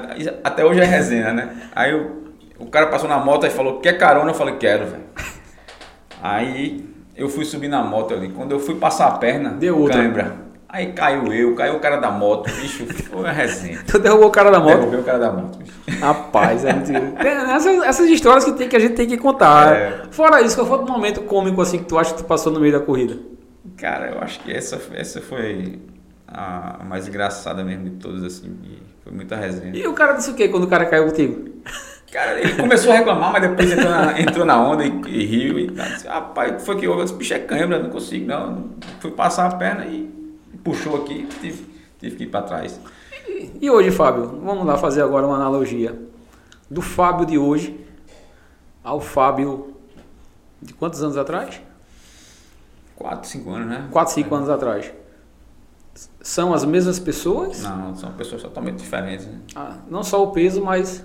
até- hoje é resenha, né? Aí o, o cara passou na moto e falou: Quer carona? Eu falei: Quero, velho. Aí eu fui subir na moto ali. Quando eu fui passar a perna, Deu outra. cãibra. Aí caiu eu, caiu o cara da moto, bicho, foi uma resenha. Tu derrubou o cara da moto. Derrubei o cara da moto, bicho. Rapaz, é mentira. Essas, essas histórias que, tem, que a gente tem que contar. É. Fora isso, qual foi o momento cômico assim que tu acha que tu passou no meio da corrida? Cara, eu acho que essa, essa foi a mais engraçada mesmo de todas, assim. foi muita resenha. E o cara disse o quê quando o cara caiu contigo? Cara, ele começou a reclamar, mas depois entrou na, entrou na onda e, e riu e tal. Disse, Rapaz, foi que houve? Eu disse, bicho, é câimbra, não consigo não. Fui passar a perna e puxou aqui, tive, tive que ir pra trás. E hoje, Fábio, vamos lá fazer agora uma analogia. Do Fábio de hoje ao Fábio de quantos anos atrás? Quatro, cinco anos, né? 4, 5 anos atrás. São as mesmas pessoas? Não, são pessoas totalmente diferentes, né? Ah, não só o peso, mas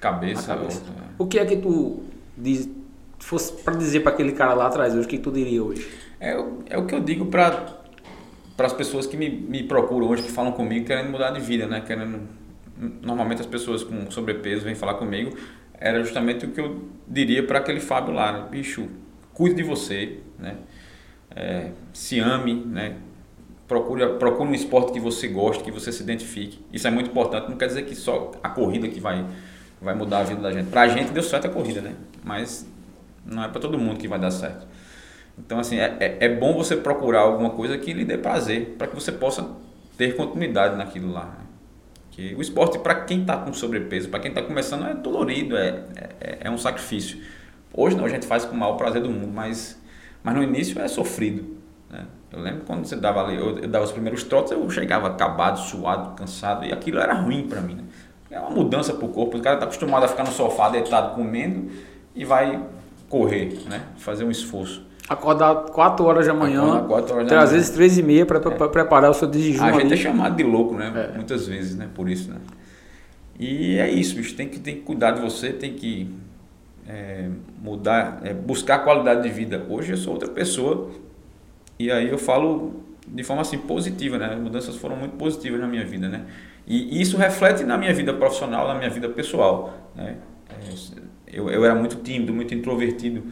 Cabeça, A cabeça. outra, é. o que é que tu diz, fosse para dizer para aquele cara lá atrás hoje, o que tu diria hoje? É, o- é o que eu digo para as pessoas que me, me procuram hoje, que falam comigo, querendo mudar de vida, né? Querendo, normalmente as pessoas com sobrepeso vêm falar comigo, era justamente o que eu diria para aquele Fábio lá, bicho, cuide de você, né? É, se ame, né? Procure, procure um esporte que você goste, que você se identifique. Isso é muito importante. Não quer dizer que só a corrida que vai, vai mudar a vida da gente. Pra gente deu certo a corrida, né? Mas não é para todo mundo que vai dar certo. Então, assim, é, é, é bom você procurar alguma coisa que lhe dê prazer, para que você possa ter continuidade naquilo lá. né? Que o esporte, para quem está com sobrepeso, para quem está começando, é dolorido, é, é, é um sacrifício. Hoje não, a gente faz com o maior prazer do mundo, mas, mas no início é sofrido. Né? Eu lembro quando você dava ali, eu, eu dava os primeiros trotes, eu chegava acabado, suado, cansado, e aquilo era ruim para mim. Né? É uma mudança para o corpo, o cara está acostumado a ficar no sofá deitado comendo e vai correr, né? fazer um esforço. Acordar 4 horas da manhã. 4 horas da às vezes 3 e meia para é. preparar o seu desjejum. A gente ali. é chamado de louco, né? É. Muitas vezes, né? Por isso, né? E é isso, bicho. Tem que, tem que cuidar de você, tem que é, mudar, é, buscar qualidade de vida. Hoje eu sou outra pessoa e aí eu falo de forma assim positiva, né? As mudanças foram muito positivas na minha vida, né? E isso reflete na minha vida profissional, na minha vida pessoal, né? É, eu, eu era muito tímido, muito introvertido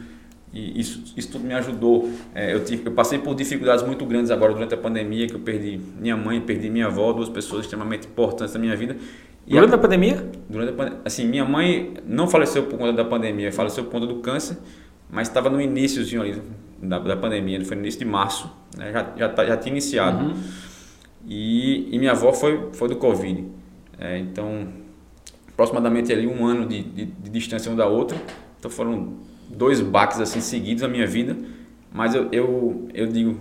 e isso, isso tudo me ajudou. É, eu, tive, eu passei por dificuldades muito grandes agora durante a pandemia, que eu perdi minha mãe, perdi minha avó, duas pessoas extremamente importantes na minha vida. E durante a, a pandemia? Durante a pandemia. Assim, minha mãe não faleceu por conta da pandemia, faleceu por conta do câncer, mas estava no iníciozinho ali da, da pandemia, foi no início de março, né? já, já, tá, já tinha iniciado. Uhum. E, e minha avó foi, foi do Covid. É, então, aproximadamente ali um ano de, de, de, distância uma da outra. Então foram dois baques assim seguidos na minha vida. Mas eu, eu, eu digo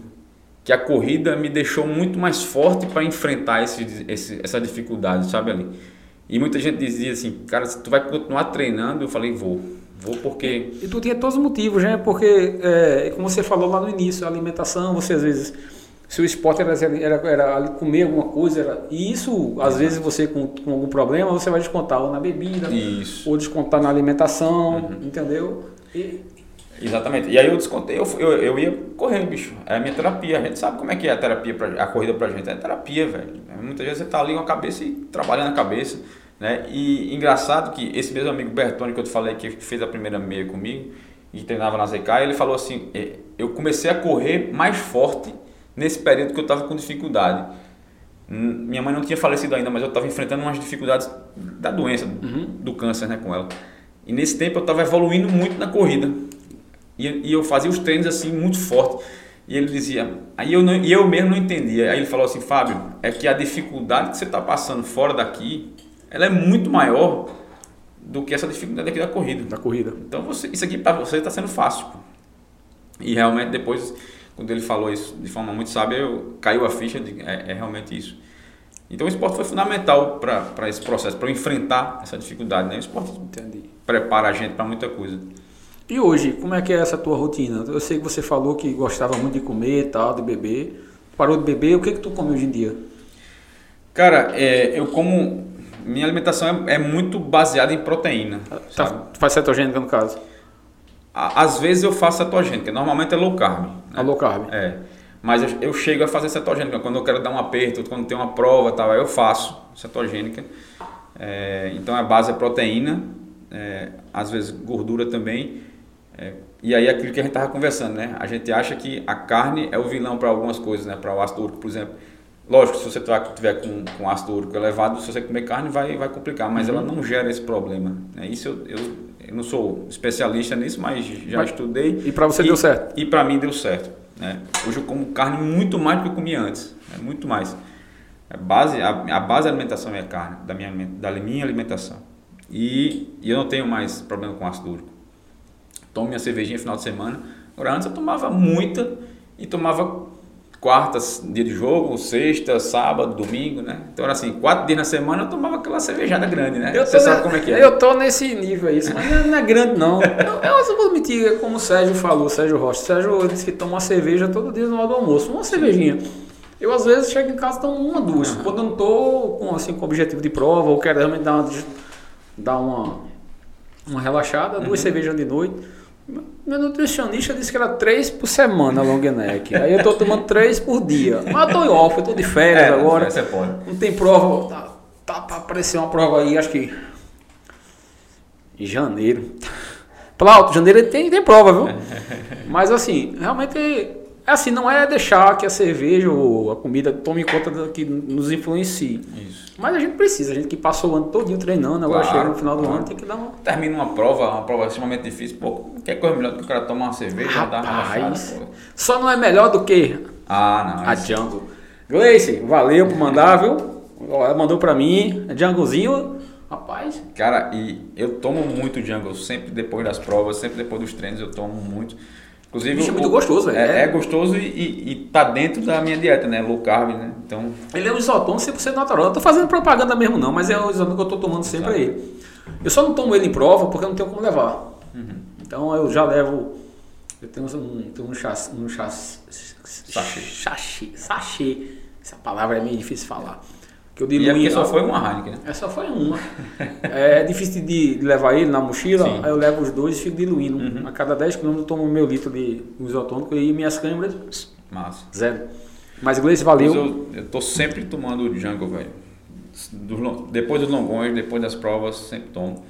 que a corrida me deixou muito mais forte para enfrentar esse, esse, essa dificuldade, sabe ali. E muita gente dizia assim, cara, se tu vai continuar treinando, eu falei, vou. Vou porque. E tu tinha todos os motivos, né? Porque, é, como você falou lá no início, a alimentação, você às vezes. Se o esporte era, era, era comer alguma coisa, era, e isso, às vezes, você com, com, algum problema, você vai descontar ou na bebida, isso. ou descontar na alimentação, uhum. entendeu? E, Exatamente. E aí eu descontei, eu, eu, eu ia correr, bicho. É a minha terapia. A gente sabe como é que é a terapia, pra, a corrida pra gente. É terapia, velho. Muitas vezes você tá ali com a cabeça e trabalhando a cabeça. Né? E engraçado que esse mesmo amigo Bertone que eu te falei que fez a primeira meia comigo e treinava na ZK, ele falou assim: é, eu comecei a correr mais forte nesse período que eu estava com dificuldade. Minha mãe não tinha falecido ainda, mas eu estava enfrentando umas dificuldades da doença, uhum. do câncer né, com ela. E nesse tempo eu estava evoluindo muito na corrida. E, e, eu fazia os treinos assim muito forte. E ele dizia, aí eu, não, e eu mesmo não entendia. Aí ele falou assim: Fábio, é que a dificuldade que você está passando fora daqui ela é muito maior do que essa dificuldade aqui da corrida. Da corrida. Então você, isso aqui para você está sendo fácil. Pô. E realmente depois, quando ele falou isso de forma muito sábia, eu, caiu a ficha de é, é realmente isso. Então o esporte foi fundamental para esse processo, para enfrentar essa dificuldade. Né? O esporte Entendi. Prepara a gente para muita coisa. E hoje, como é que é essa tua rotina? Eu sei que você falou que gostava muito de comer, tal, de beber. Parou de beber, o que que tu come hoje em dia? Cara, é, eu como minha alimentação é, é muito baseada em proteína. Tá, faz cetogênica no caso? Às vezes eu faço cetogênica, normalmente é low carb. Né? A low carb? É. Mas eu, eu, chego a fazer cetogênica quando eu quero dar um aperto, quando tem uma prova, tal, aí eu faço cetogênica. É, então a base é proteína, é, às vezes gordura também. É, e aí aquilo que a gente estava conversando, né? A gente acha que a carne é o vilão para algumas coisas, né? Para o ácido úrico, por exemplo. Lógico, se você tiver com, com ácido úrico elevado, se você comer carne vai, vai complicar, mas uhum. ela não gera esse problema. É, isso eu, eu, eu, não sou especialista nisso, mas já mas, estudei. E para você e, deu certo? E para mim deu certo. Né? Hoje eu como carne muito mais do que eu comia antes, né? muito mais. A base, a, a base da alimentação é a carne, da minha, da minha alimentação. E, e eu não tenho mais problema com ácido úrico. Tomo minha cervejinha no final de semana. Agora antes eu tomava muita e tomava quartas, dia de jogo, sexta, sábado, domingo, né? Então era assim, quatro dias na semana eu tomava aquela cervejada grande, né? Você sabe como é que é. Eu tô nesse nível aí, mas não é grande não. Eu, eu vou admitir, é como o Sérgio falou, Sérgio Rocha. Sérgio disse que toma uma cerveja todo dia no hora do almoço, uma cervejinha. Eu às vezes chego em casa e tomo uma, duas. Quando eu não tô com, assim, com objetivo de prova ou quero realmente dar uma, dar uma, uma relaxada, duas uhum. cervejas de noite. Meu nutricionista disse que era três por semana long neck. Aí eu tô tomando três por dia. Mas eu tô off, eu tô de férias é, agora. Você pode. Não tem prova. Tá, tá pra aparecer uma prova aí, acho que. Em janeiro. Plauto, janeiro tem, tem prova, viu? Mas assim, realmente é assim, não é deixar que a cerveja ou a comida tome conta que nos influencie. Isso. Mas a gente precisa, a gente que passou o ano todo treinando, agora claro, chega no final do claro. ano, tem que dar uma. Termina uma prova, uma prova extremamente difícil, pô, quer coisa melhor do que o cara tomar uma cerveja Rapaz, dar uma relaxada, Só não é melhor do que ah, não, a Django. Gleice, valeu por mandar, viu? Ela mandou pra mim, Djangozinho. Rapaz. Cara, e eu tomo muito Django, sempre depois das provas, sempre depois dos treinos eu tomo muito. Inclusive, Bicho, é muito gostoso, é, é, gostoso e, e, e, tá dentro da minha dieta, né? Low carb, né? Então... Ele é um isotônico 100% natural. Eu tô fazendo propaganda mesmo não, mas é o isotônico que eu tô tomando sempre aí. Eu só não tomo ele em prova porque eu não tenho como levar. Uhum. Então eu já levo Eu tenho um, tenho um chassi, um chassi, sachê. sachê, sachê. Essa palavra é meio difícil de falar. Que eu diluí, e só foi uma Heineken, né? É, só foi uma. é difícil de levar ele na mochila, Sim. aí eu levo os dois e fico diluindo. Uhum. A cada 10 km eu tomo meu litro de isotônico e minhas câmeras, Massa. zero. Mas Gleice, valeu. Eu, eu tô sempre tomando o Jungle, velho. Depois dos longões, depois das provas, sempre tomo.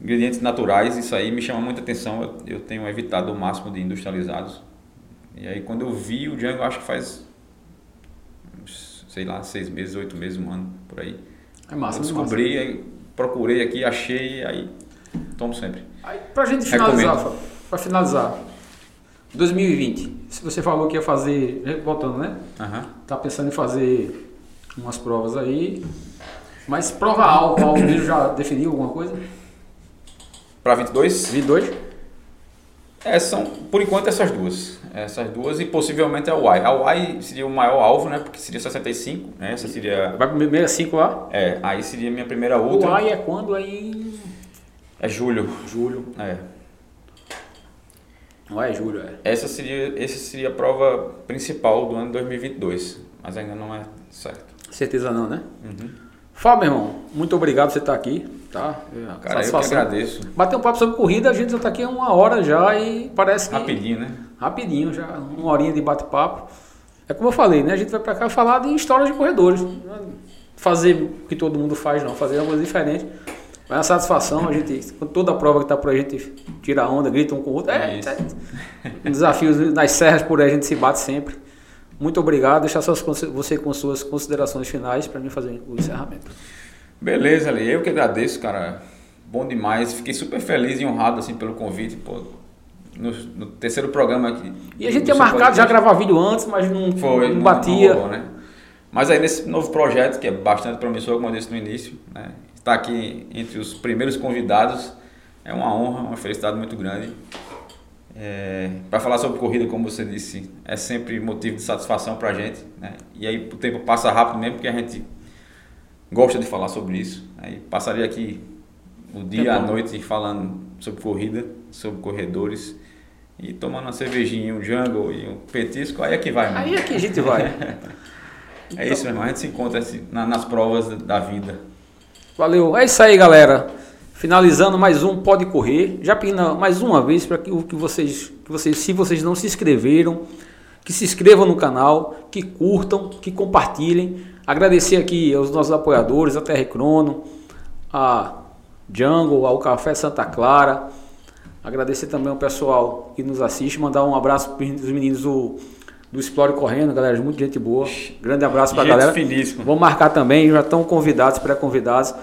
Ingredientes naturais, isso aí me chama muita atenção. Eu, eu tenho evitado o máximo de industrializados. E aí quando eu vi o Django, acho que faz, sei lá, seis meses, oito meses, um ano, por aí. É massa, eu descobri, procurei aqui, achei, aí tomo sempre. Aí, pra gente finalizar, para finalizar, 2020, se você falou que ia fazer, voltando, né? Uhum. Tá pensando em fazer umas provas aí, mas prova algo mesmo já definiu alguma coisa? Para 22? 22? É, são, por enquanto, essas duas. Essas duas e possivelmente a Y. A Y seria o maior alvo, né? Porque seria 65, né? Essa seria... Vai para 65 lá? É, aí seria minha primeira outra. Y é quando aí? É julho. Julho. É. Não é julho, é. Essa seria, essa seria a prova principal do ano 2022, mas ainda não é certo. Certeza não, né? Uhum. Fala, meu irmão. Muito obrigado por você estar aqui, tá? É, Cara, Satisfação. eu que agradeço. Bater um papo sobre corrida, a gente já está aqui há uma hora já e parece que... Rapidinho, né? Rapidinho, já uma horinha de bate-papo. É como eu falei, né? A gente vai para cá falar de histórias de corredores. Fazer o que todo mundo faz, não. Fazer algo diferente. É uma satisfação, a gente, com toda a prova que está por aí, a gente tira onda, grita um com o outro. É, é, é. desafios nas serras por aí a gente se bate sempre. Muito obrigado. Deixar suas, você com suas considerações finais para mim fazer o encerramento. Beleza, Ali. Eu que agradeço, cara. Bom demais. Fiquei super feliz e honrado assim, pelo convite. Pô, no, no terceiro programa aqui. E a gente tinha marcado já gravar vídeo antes, mas não, Foi, não, não batia. Não rolou, né? Mas aí nesse novo projeto, que é bastante promissor, como eu disse no início, né? estar aqui entre os primeiros convidados é uma honra, uma felicidade muito grande. É, para falar sobre corrida, como você disse, é sempre motivo de satisfação para a gente. Né? E aí o tempo passa rápido mesmo, porque a gente gosta de falar sobre isso. Aí passaria aqui o dia, à noite falando sobre corrida, sobre corredores e tomando uma cervejinha, um jungle e um petisco, aí é que vai. Aí é que a gente vai. é isso mesmo, a gente se encontra assim, nas provas da vida. Valeu. É isso aí, galera. Finalizando mais um Pode Correr. Já pedindo mais uma vez para que, que, vocês, que vocês, se vocês não se inscreveram, que se inscrevam no canal, que curtam, que compartilhem. Agradecer aqui aos nossos apoiadores, a TR Crono, a Jungle, ao Café Santa Clara. Agradecer também ao pessoal que nos assiste, mandar um abraço para os meninos do do Explore Correndo, galera, muita gente boa. Grande abraço pra gente galera. Finíssimo. Vamos marcar também, já estão convidados, pré-convidados.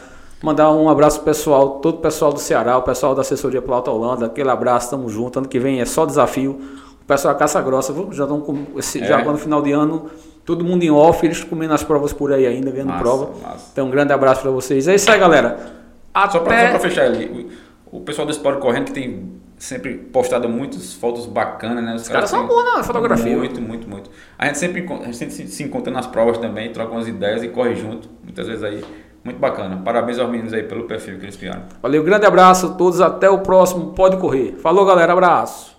Mandar um abraço pessoal, todo o pessoal do Ceará, o pessoal da assessoria Plauta Holanda, aquele abraço, tamo junto. Ano que vem é só desafio. O pessoal da Caça Grossa, já estão é. já no final de ano, todo mundo em off, eles comendo as provas por aí ainda, vendo massa, prova. Massa. Então, um grande abraço para vocês. É isso aí, galera. Até... Só para fechar ali, o, o pessoal do Explore Correndo que tem sempre postado muitas fotos bacanas, né? Os, Os caras, caras são bons na fotografia. Muito, muito, muito. A gente sempre, a gente sempre se encontra nas provas também, troca umas ideias e corre junto. Muitas vezes aí. Muito bacana. Parabéns aos meninos aí pelo perfil que eles criaram. Valeu, grande abraço a todos. Até o próximo Pode Correr. Falou, galera. Abraço.